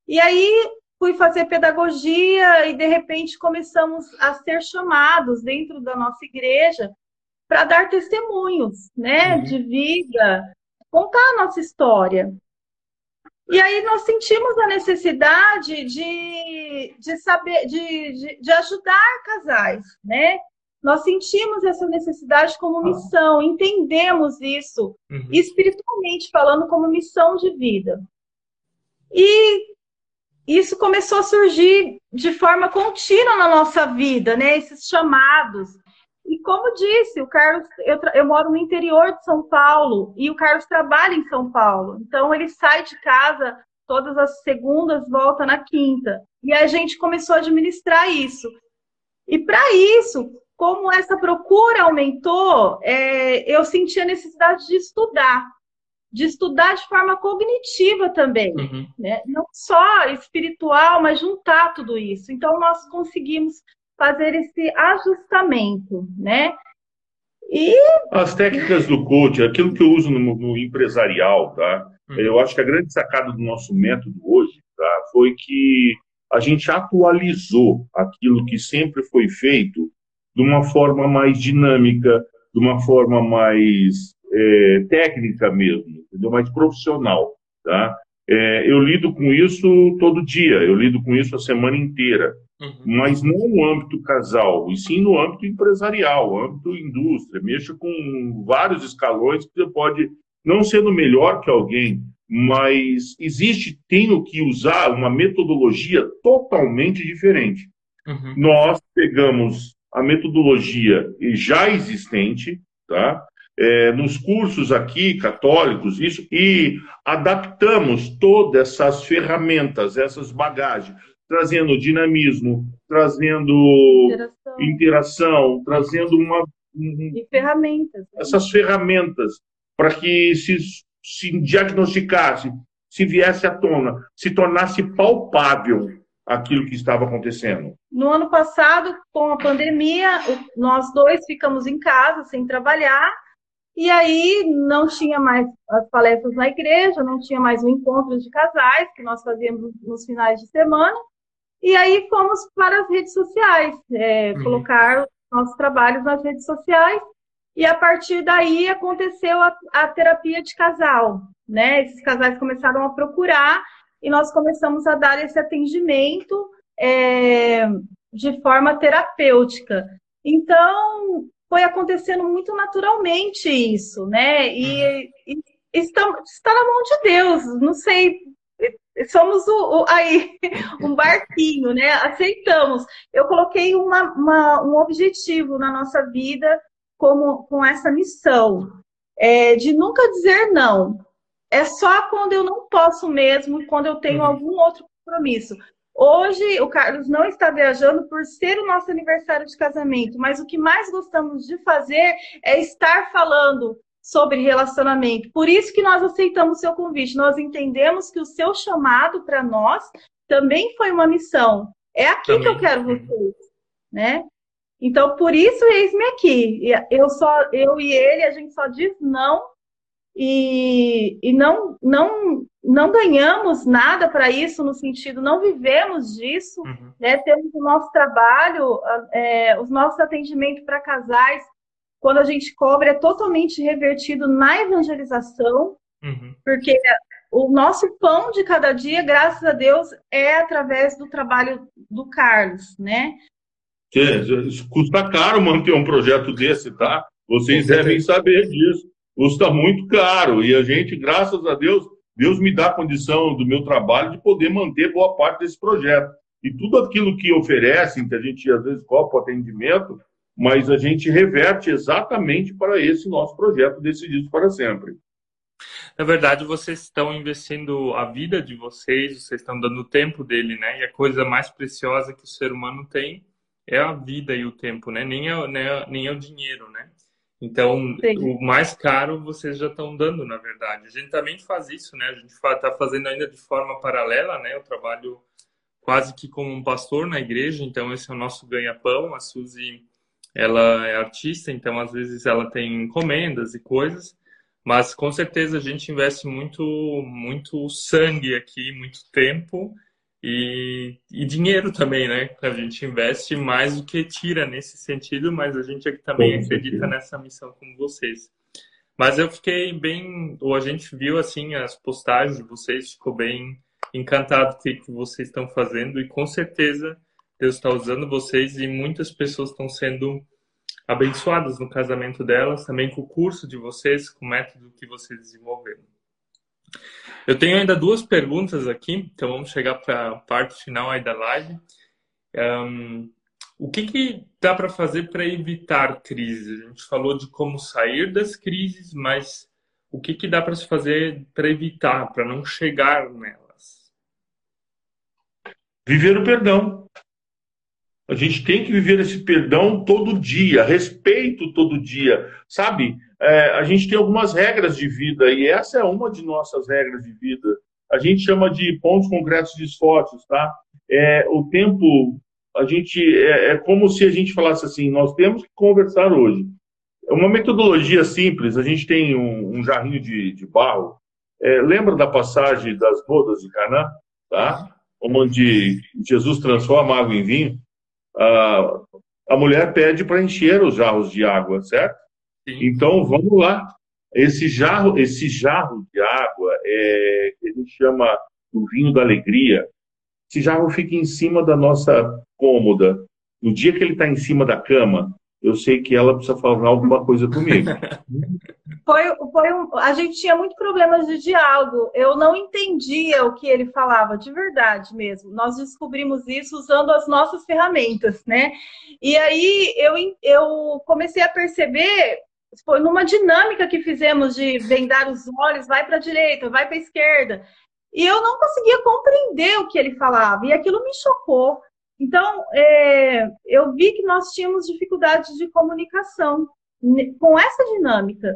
E aí fui fazer pedagogia e de repente começamos a ser chamados dentro da nossa igreja para dar testemunhos, né, uhum. de vida, contar a nossa história. E aí nós sentimos a necessidade de, de saber, de, de, de ajudar casais, né? Nós sentimos essa necessidade como missão, entendemos isso, uhum. espiritualmente falando, como missão de vida. E isso começou a surgir de forma contínua na nossa vida, né? Esses chamados. E como disse, o Carlos, eu, eu, moro no interior de São Paulo e o Carlos trabalha em São Paulo. Então ele sai de casa todas as segundas, volta na quinta. E a gente começou a administrar isso. E para isso, como essa procura aumentou, é, eu senti a necessidade de estudar, de estudar de forma cognitiva também, uhum. né? não só espiritual, mas juntar tudo isso. Então nós conseguimos fazer esse ajustamento, né? E... As técnicas do coach, aquilo que eu uso no, no empresarial, tá? Hum. Eu acho que a grande sacada do nosso método hoje tá? foi que a gente atualizou aquilo que sempre foi feito de uma forma mais dinâmica, de uma forma mais é, técnica mesmo, entendeu? mais profissional. Tá? É, eu lido com isso todo dia, eu lido com isso a semana inteira. Uhum. Mas não no âmbito casal, e sim no âmbito empresarial, âmbito indústria. Mexa com vários escalões que você pode, não sendo melhor que alguém, mas existe, tenho que usar uma metodologia totalmente diferente. Uhum. Nós pegamos a metodologia já existente, tá? É, nos cursos aqui católicos, isso, e adaptamos todas essas ferramentas, essas bagagens trazendo dinamismo, trazendo interação, interação trazendo uma. E ferramentas. Né? Essas ferramentas para que se, se diagnosticasse, se viesse à tona, se tornasse palpável aquilo que estava acontecendo. No ano passado, com a pandemia, nós dois ficamos em casa sem trabalhar e aí não tinha mais as palestras na igreja, não tinha mais o encontro de casais que nós fazíamos nos finais de semana. E aí fomos para as redes sociais, é, uhum. colocar nossos trabalhos nas redes sociais. E a partir daí aconteceu a, a terapia de casal, né? Esses casais começaram a procurar e nós começamos a dar esse atendimento é, de forma terapêutica. Então, foi acontecendo muito naturalmente isso, né? E, e está, está na mão de Deus. Não sei somos o, o, aí <laughs> um barquinho, né? Aceitamos. Eu coloquei uma, uma, um objetivo na nossa vida como com essa missão é, de nunca dizer não. É só quando eu não posso mesmo, quando eu tenho uhum. algum outro compromisso. Hoje o Carlos não está viajando por ser o nosso aniversário de casamento, mas o que mais gostamos de fazer é estar falando sobre relacionamento. Por isso que nós aceitamos o seu convite. Nós entendemos que o seu chamado para nós também foi uma missão. É aqui também. que eu quero vocês, né? Então, por isso, eis-me aqui. Eu só, eu e ele, a gente só diz não e, e não, não, não ganhamos nada para isso, no sentido, não vivemos disso, uhum. né? Temos o nosso trabalho, é, os nossos atendimentos para casais, quando a gente cobra, é totalmente revertido na evangelização, uhum. porque o nosso pão de cada dia, graças a Deus, é através do trabalho do Carlos, né? custa caro manter um projeto desse, tá? Vocês devem saber disso. Custa muito caro. E a gente, graças a Deus, Deus me dá a condição do meu trabalho de poder manter boa parte desse projeto. E tudo aquilo que oferecem, que a gente às vezes cobra o atendimento, mas a gente reverte exatamente para esse nosso projeto Decididos para Sempre. Na verdade, vocês estão investindo a vida de vocês, vocês estão dando o tempo dele, né? E a coisa mais preciosa que o ser humano tem é a vida e o tempo, né? Nem é, nem é, nem é o dinheiro, né? Então, Sim. o mais caro vocês já estão dando, na verdade. A gente também faz isso, né? A gente está fazendo ainda de forma paralela, né? Eu trabalho quase que como um pastor na igreja, então esse é o nosso ganha-pão. A Suzy, ela é artista, então às vezes ela tem encomendas e coisas, mas com certeza a gente investe muito, muito sangue aqui, muito tempo e, e, dinheiro também, né? A gente investe mais do que tira nesse sentido, mas a gente também acredita nessa missão com vocês. Mas eu fiquei bem, ou a gente viu assim as postagens de vocês, ficou bem encantado com o que vocês estão fazendo e com certeza Deus está usando vocês e muitas pessoas estão sendo abençoadas no casamento delas, também com o curso de vocês, com o método que vocês desenvolveram. Eu tenho ainda duas perguntas aqui, então vamos chegar para a parte final aí da live. Um, o que, que dá para fazer para evitar crises? A gente falou de como sair das crises, mas o que, que dá para se fazer para evitar, para não chegar nelas? Viver o perdão. A gente tem que viver esse perdão todo dia, respeito todo dia, sabe? É, a gente tem algumas regras de vida, e essa é uma de nossas regras de vida. A gente chama de pontos concretos de esforços, tá? É, o tempo, a gente, é, é como se a gente falasse assim, nós temos que conversar hoje. É uma metodologia simples, a gente tem um, um jarrinho de, de barro, é, lembra da passagem das bodas de Caná, tá? Onde Jesus transforma água em vinho. A, a mulher pede para encher os jarros de água, certo? Então, vamos lá. Esse jarro, esse jarro de água, é, que a gente chama o vinho da alegria, esse jarro fica em cima da nossa cômoda. No dia que ele está em cima da cama, eu sei que ela precisa falar alguma coisa comigo. <laughs> Foi, foi um, a gente tinha muito problemas de diálogo. Eu não entendia o que ele falava, de verdade mesmo. Nós descobrimos isso usando as nossas ferramentas, né? E aí eu, eu comecei a perceber foi numa dinâmica que fizemos de vendar os olhos, vai para a direita, vai para a esquerda. E eu não conseguia compreender o que ele falava, e aquilo me chocou. Então, é, eu vi que nós tínhamos dificuldades de comunicação com essa dinâmica.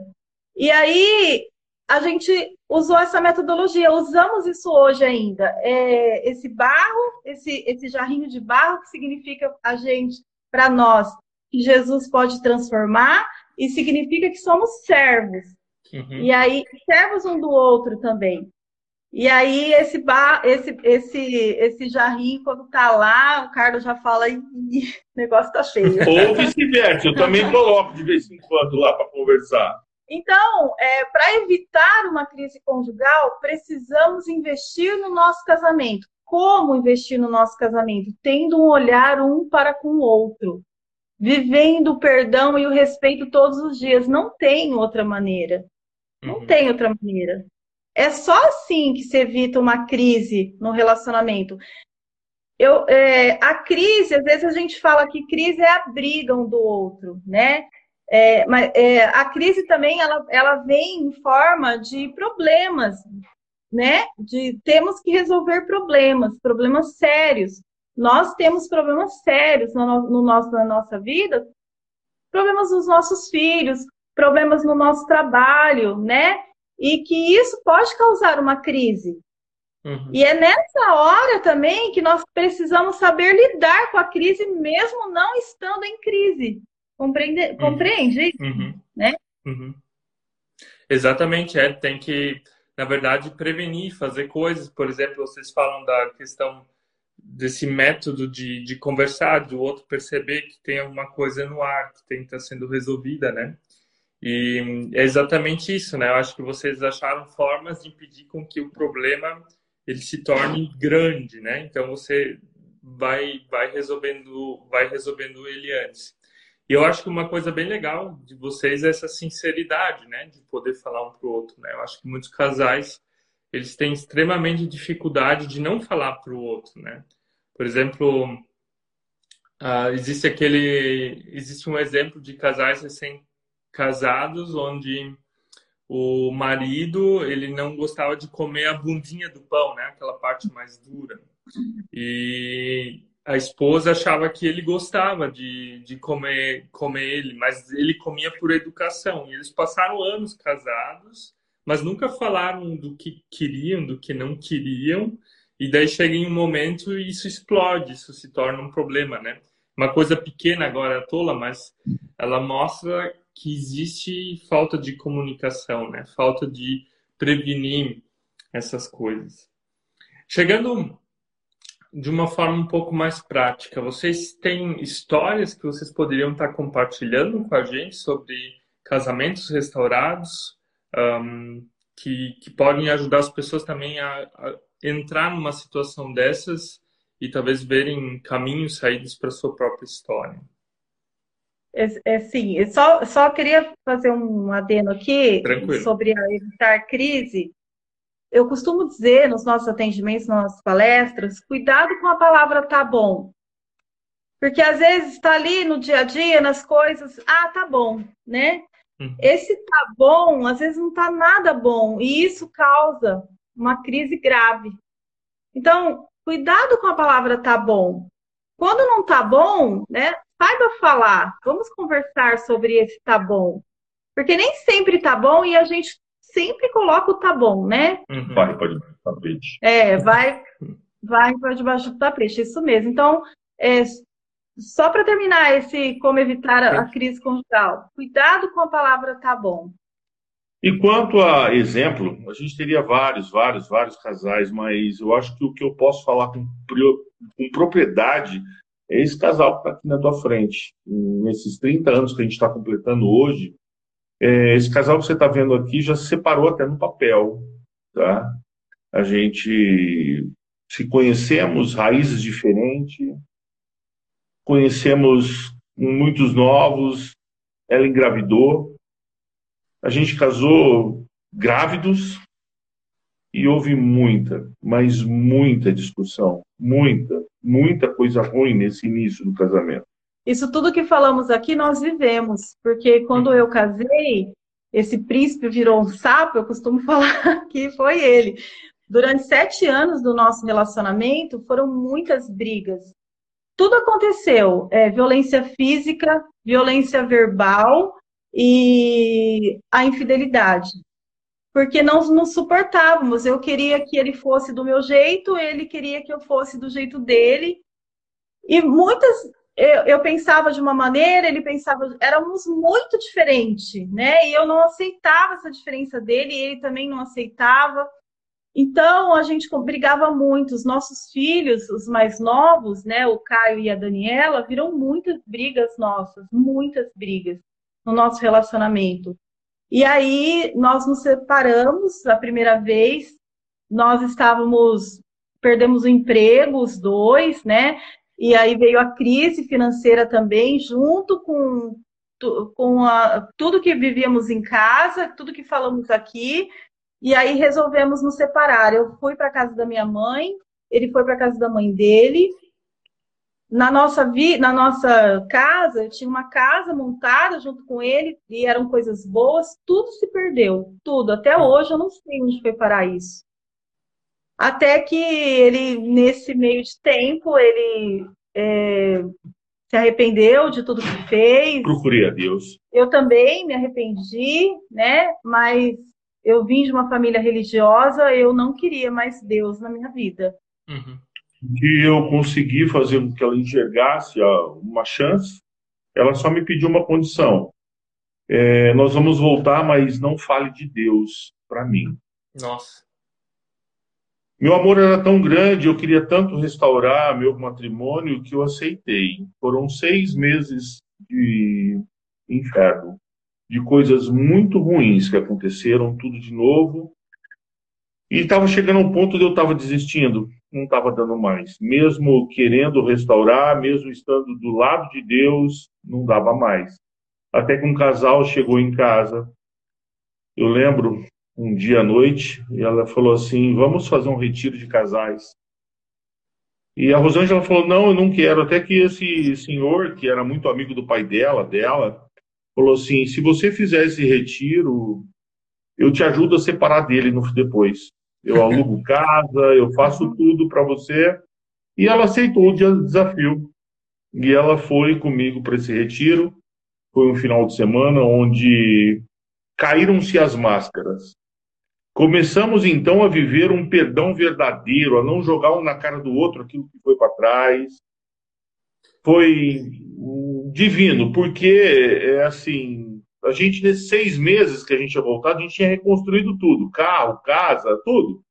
E aí, a gente usou essa metodologia, usamos isso hoje ainda. É, esse barro, esse, esse jarrinho de barro, que significa a gente, para nós, que Jesus pode transformar, e significa que somos servos. Uhum. E aí, servos um do outro também. E aí, esse, bar, esse, esse, esse jarrinho, quando tá lá, o Carlos já fala, e o negócio tá feio. <laughs> Ou vice-versa, eu também coloco de vez em quando lá para conversar. Então, é, para evitar uma crise conjugal, precisamos investir no nosso casamento. Como investir no nosso casamento? Tendo um olhar um para com o outro vivendo o perdão e o respeito todos os dias. Não tem outra maneira. Não uhum. tem outra maneira. É só assim que se evita uma crise no relacionamento. Eu, é, a crise, às vezes a gente fala que crise é a briga um do outro, né? É, mas é, a crise também ela, ela vem em forma de problemas, né? De temos que resolver problemas, problemas sérios. Nós temos problemas sérios no, no nosso, na nossa vida, problemas dos nossos filhos, problemas no nosso trabalho, né? E que isso pode causar uma crise. Uhum. E é nessa hora também que nós precisamos saber lidar com a crise, mesmo não estando em crise. Compreende, uhum. compreende uhum. né? Uhum. Exatamente, é, tem que, na verdade, prevenir, fazer coisas. Por exemplo, vocês falam da questão desse método de, de conversar, do outro perceber que tem alguma coisa no ar que tem que estar sendo resolvida, né? E é exatamente isso, né? Eu acho que vocês acharam formas de impedir com que o problema ele se torne grande, né? Então você vai vai resolvendo vai resolvendo ele antes. E eu acho que uma coisa bem legal de vocês é essa sinceridade, né? De poder falar um pro outro, né? Eu acho que muitos casais eles têm extremamente dificuldade de não falar pro outro, né? Por exemplo, uh, existe aquele existe um exemplo de casais recém casados onde o marido ele não gostava de comer a bundinha do pão, né? Aquela parte mais dura. E a esposa achava que ele gostava de, de comer, comer ele, mas ele comia por educação. E eles passaram anos casados, mas nunca falaram do que queriam, do que não queriam. E daí chega em um momento e isso explode, isso se torna um problema, né? Uma coisa pequena agora, tola, mas ela mostra que existe falta de comunicação, né? Falta de prevenir essas coisas. Chegando de uma forma um pouco mais prática, vocês têm histórias que vocês poderiam estar compartilhando com a gente sobre casamentos restaurados um, que, que podem ajudar as pessoas também a, a entrar numa situação dessas e talvez verem caminhos saídos para sua própria história? É, é sim, eu só, só queria fazer um adeno aqui Tranquilo. sobre a evitar crise eu costumo dizer nos nossos atendimentos, nas nossas palestras, cuidado com a palavra tá bom. Porque às vezes está ali no dia a dia, nas coisas, ah, tá bom, né? Uhum. Esse tá bom, às vezes não tá nada bom, e isso causa uma crise grave. Então, cuidado com a palavra tá bom. Quando não tá bom, né? Saiba falar. Vamos conversar sobre esse tá bom. Porque nem sempre tá bom e a gente sempre coloca o tá bom, né? Uhum. Vai para debaixo do tapete. É, vai, vai para debaixo do tapete, isso mesmo. Então, é, só para terminar esse como evitar a, a crise conjugal, cuidado com a palavra tá bom. E quanto a exemplo, a gente teria vários, vários, vários casais, mas eu acho que o que eu posso falar com, com propriedade é esse casal que está aqui na tua frente. Nesses 30 anos que a gente está completando hoje, é, esse casal que você está vendo aqui já se separou até no papel, tá? A gente se conhecemos, raízes diferentes, conhecemos muitos novos, ela engravidou, a gente casou grávidos e houve muita, mas muita discussão, muita, muita coisa ruim nesse início do casamento. Isso tudo que falamos aqui nós vivemos, porque quando eu casei, esse príncipe virou um sapo, eu costumo <laughs> falar que foi ele. Durante sete anos do nosso relacionamento, foram muitas brigas. Tudo aconteceu: é, violência física, violência verbal e a infidelidade. Porque não nos suportávamos. Eu queria que ele fosse do meu jeito, ele queria que eu fosse do jeito dele. E muitas eu, eu, pensava de uma maneira, ele pensava, éramos muito diferentes, né? E eu não aceitava essa diferença dele, ele também não aceitava. Então a gente brigava muito. Os nossos filhos, os mais novos, né, o Caio e a Daniela, viram muitas brigas nossas, muitas brigas no nosso relacionamento. E aí nós nos separamos a primeira vez. Nós estávamos perdemos o emprego, os dois, né? E aí veio a crise financeira também, junto com, com a, tudo que vivíamos em casa, tudo que falamos aqui. E aí resolvemos nos separar. Eu fui para a casa da minha mãe, ele foi para a casa da mãe dele. Na nossa, vi, na nossa casa, eu tinha uma casa montada junto com ele e eram coisas boas, tudo se perdeu, tudo. Até hoje eu não sei onde foi parar isso. Até que ele, nesse meio de tempo, ele é, se arrependeu de tudo que fez. Procurei a Deus. Eu também me arrependi, né? Mas eu vim de uma família religiosa, eu não queria mais Deus na minha vida. Uhum. Que eu consegui fazer com que ela enxergasse uma chance, ela só me pediu uma condição. É, nós vamos voltar, mas não fale de Deus para mim. Nossa. Meu amor era tão grande, eu queria tanto restaurar meu matrimônio que eu aceitei. Foram seis meses de inferno, de coisas muito ruins que aconteceram, tudo de novo. E estava chegando um ponto de eu estava desistindo, não estava dando mais. Mesmo querendo restaurar, mesmo estando do lado de Deus, não dava mais. Até que um casal chegou em casa. Eu lembro um dia à noite e ela falou assim: Vamos fazer um retiro de casais. E a Rosângela falou: Não, eu não quero. Até que esse senhor, que era muito amigo do pai dela, dela, falou assim: Se você fizer esse retiro, eu te ajudo a separar dele no, depois. Eu <laughs> alugo casa, eu faço tudo para você. E ela aceitou o desafio. E ela foi comigo para esse retiro. Foi um final de semana onde caíram-se as máscaras. Começamos então a viver um perdão verdadeiro, a não jogar um na cara do outro aquilo que foi para trás. Foi divino, porque é assim, a gente nesses seis meses que a gente tinha voltado, a gente tinha reconstruído tudo, carro, casa, tudo.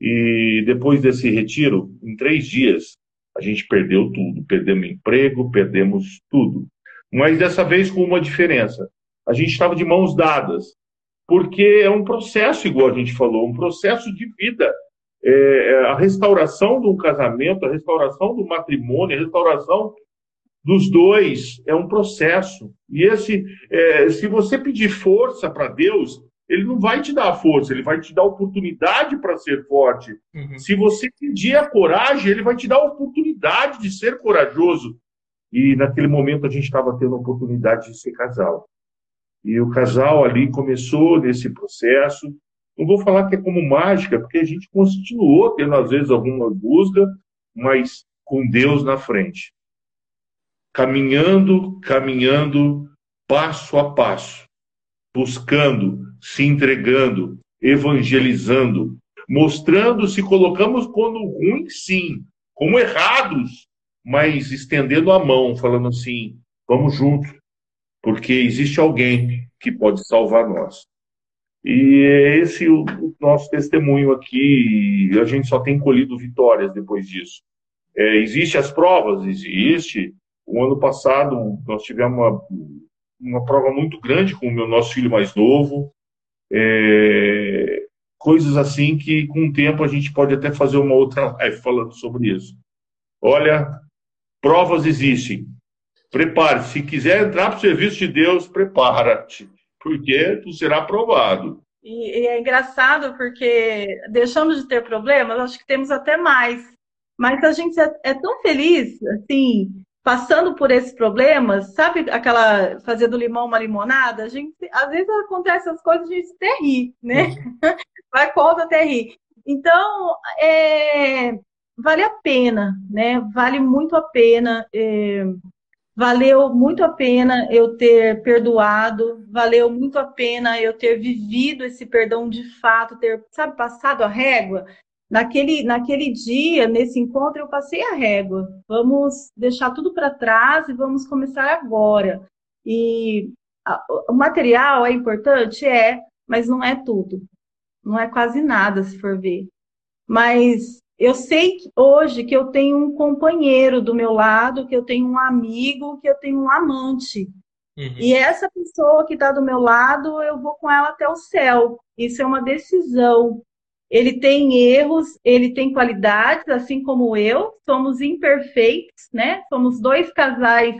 E depois desse retiro, em três dias, a gente perdeu tudo, perdemos emprego, perdemos tudo. Mas dessa vez com uma diferença, a gente estava de mãos dadas porque é um processo, igual a gente falou, um processo de vida. É, é, a restauração de um casamento, a restauração do matrimônio, a restauração dos dois é um processo. E esse, é, se você pedir força para Deus, ele não vai te dar a força, ele vai te dar oportunidade para ser forte. Uhum. Se você pedir a coragem, ele vai te dar a oportunidade de ser corajoso. E naquele momento a gente estava tendo a oportunidade de ser casal. E o casal ali começou nesse processo. Não vou falar que é como mágica, porque a gente continuou tendo, às vezes, alguma busca, mas com Deus na frente. Caminhando, caminhando, passo a passo, buscando, se entregando, evangelizando, mostrando se colocamos como ruim, sim, como errados, mas estendendo a mão, falando assim: vamos juntos, porque existe alguém que pode salvar nós. E é esse o, nosso testemunho aqui, a gente só tem colhido vitórias depois disso. É, existe as provas, existe. O ano passado nós tivemos uma, uma prova muito grande com o meu nosso filho mais novo. É, coisas assim que com o tempo a gente pode até fazer uma outra <laughs> live falando sobre isso. Olha, provas existem, Prepare, se quiser entrar para o serviço de Deus, prepara-te, porque tu será aprovado. E, e, é engraçado porque deixamos de ter problemas, acho que temos até mais. Mas a gente é, é tão feliz, assim, passando por esses problemas, sabe aquela fazer do limão uma limonada? A gente, às vezes acontecem as coisas, a gente até ri, né? Uhum. <laughs> Vai conta até rir. Então, é, vale a pena, né? Vale muito a pena. É, Valeu muito a pena eu ter perdoado, valeu muito a pena eu ter vivido esse perdão de fato, ter, sabe, passado a régua. Naquele, naquele dia, nesse encontro, eu passei a régua. Vamos deixar tudo para trás e vamos começar agora. E a, o material é importante? É, mas não é tudo. Não é quase nada, se for ver. Mas eu sei hoje que eu tenho um companheiro do meu lado, que eu tenho um amigo, que eu tenho um amante. Uhum. E essa pessoa que está do meu lado, eu vou com ela até o céu. Isso é uma decisão. Ele tem erros, ele tem qualidades, assim como eu. Somos imperfeitos, né? Somos dois casais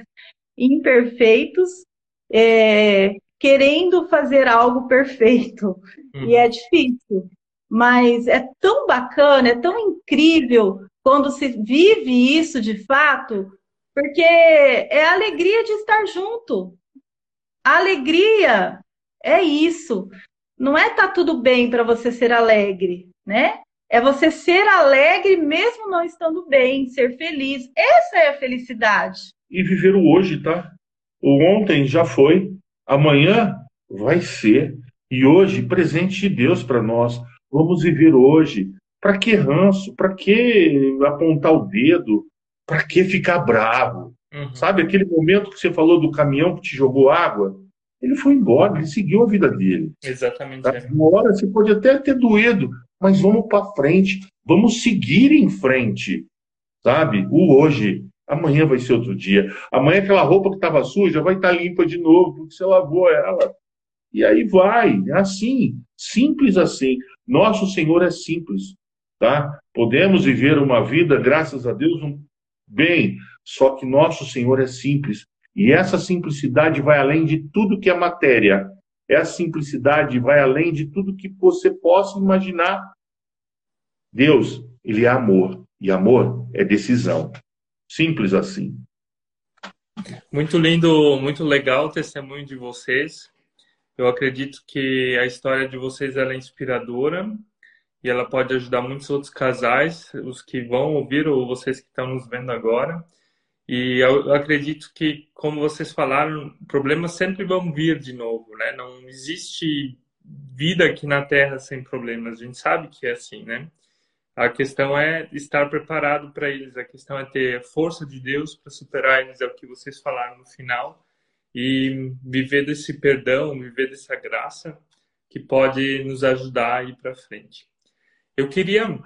imperfeitos, é, querendo fazer algo perfeito. Uhum. E é difícil mas é tão bacana, é tão incrível quando se vive isso de fato, porque é a alegria de estar junto. A alegria é isso. Não é tá tudo bem para você ser alegre, né? É você ser alegre mesmo não estando bem, ser feliz. Essa é a felicidade. E viver o hoje, tá? O ontem já foi, amanhã vai ser. E hoje, presente de Deus para nós. Vamos viver hoje. Para que ranço? Para que apontar o dedo? Para que ficar bravo? Uhum. Sabe aquele momento que você falou do caminhão que te jogou água? Ele foi embora, ele seguiu a vida dele. Exatamente. Tá? É. Uma hora você pode até ter doído, mas vamos para frente, vamos seguir em frente, sabe? O hoje, amanhã vai ser outro dia. Amanhã aquela roupa que estava suja vai estar tá limpa de novo, porque você lavou ela. E aí vai, é assim, simples assim. Nosso Senhor é simples, tá? Podemos viver uma vida, graças a Deus, um bem, só que nosso Senhor é simples. E essa simplicidade vai além de tudo que é matéria. Essa simplicidade vai além de tudo que você possa imaginar. Deus, ele é amor. E amor é decisão. Simples assim. Muito lindo, muito legal o testemunho de vocês. Eu acredito que a história de vocês é inspiradora e ela pode ajudar muitos outros casais, os que vão ouvir ou vocês que estão nos vendo agora. E eu acredito que, como vocês falaram, problemas sempre vão vir de novo, né? Não existe vida aqui na Terra sem problemas. A gente sabe que é assim, né? A questão é estar preparado para eles. A questão é ter força de Deus para superar eles, é o que vocês falaram no final. E viver desse perdão, viver dessa graça que pode nos ajudar a ir para frente. Eu queria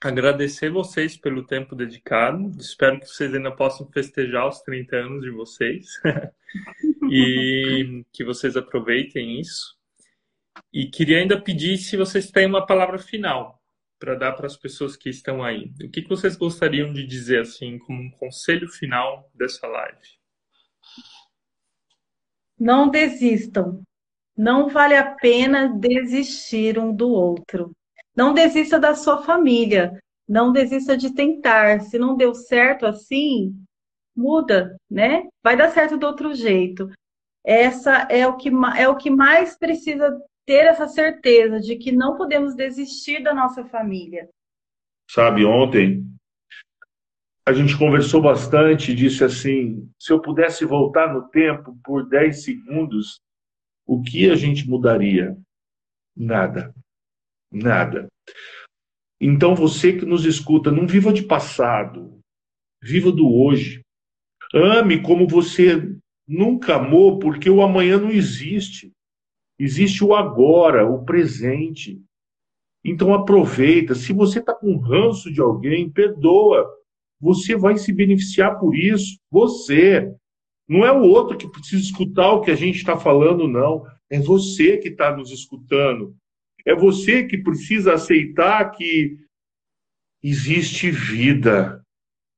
agradecer vocês pelo tempo dedicado. Espero que vocês ainda possam festejar os 30 anos de vocês <laughs> e que vocês aproveitem isso. E queria ainda pedir se vocês têm uma palavra final para dar para as pessoas que estão aí. O que vocês gostariam de dizer assim como um conselho final dessa live? Não desistam. Não vale a pena desistir um do outro. Não desista da sua família, não desista de tentar. Se não deu certo assim, muda, né? Vai dar certo do outro jeito. Essa é o que é o que mais precisa ter essa certeza de que não podemos desistir da nossa família. Sabe, ontem a gente conversou bastante disse assim: se eu pudesse voltar no tempo por 10 segundos, o que a gente mudaria? Nada. Nada. Então você que nos escuta, não viva de passado, viva do hoje. Ame como você nunca amou, porque o amanhã não existe. Existe o agora, o presente. Então aproveita. Se você está com ranço de alguém, perdoa. Você vai se beneficiar por isso. Você. Não é o outro que precisa escutar o que a gente está falando, não. É você que está nos escutando. É você que precisa aceitar que existe vida.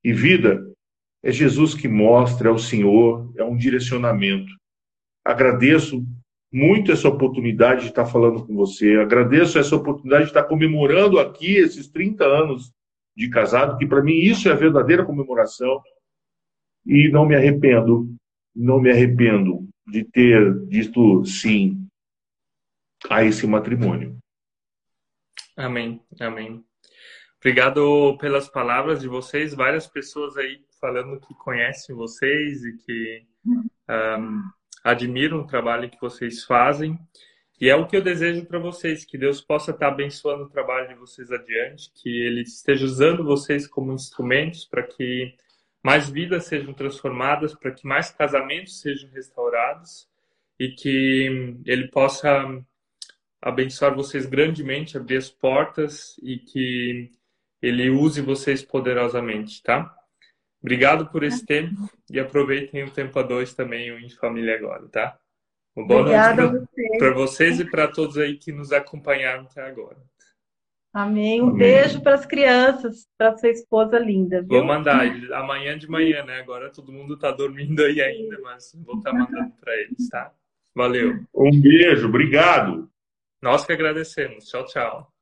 E vida é Jesus que mostra, é o Senhor, é um direcionamento. Agradeço muito essa oportunidade de estar falando com você. Agradeço essa oportunidade de estar comemorando aqui esses 30 anos de casado, que para mim isso é a verdadeira comemoração. E não me arrependo, não me arrependo de ter dito sim a esse matrimônio. Amém, amém. Obrigado pelas palavras de vocês. Várias pessoas aí falando que conhecem vocês e que um, admiram o trabalho que vocês fazem. E é o que eu desejo para vocês, que Deus possa estar abençoando o trabalho de vocês adiante, que Ele esteja usando vocês como instrumentos para que mais vidas sejam transformadas, para que mais casamentos sejam restaurados e que Ele possa abençoar vocês grandemente, abrir as portas e que Ele use vocês poderosamente, tá? Obrigado por esse tempo e aproveitem o tempo a dois também em família agora, tá? Uma boa Obrigada noite para vocês e para todos aí que nos acompanharam até agora. Amém. Um Amém. beijo para as crianças, para sua esposa linda. Viu? Vou mandar amanhã de manhã, né? Agora todo mundo está dormindo aí ainda, mas vou estar tá mandando para eles, tá? Valeu. Um beijo, obrigado. Nós que agradecemos. Tchau, tchau.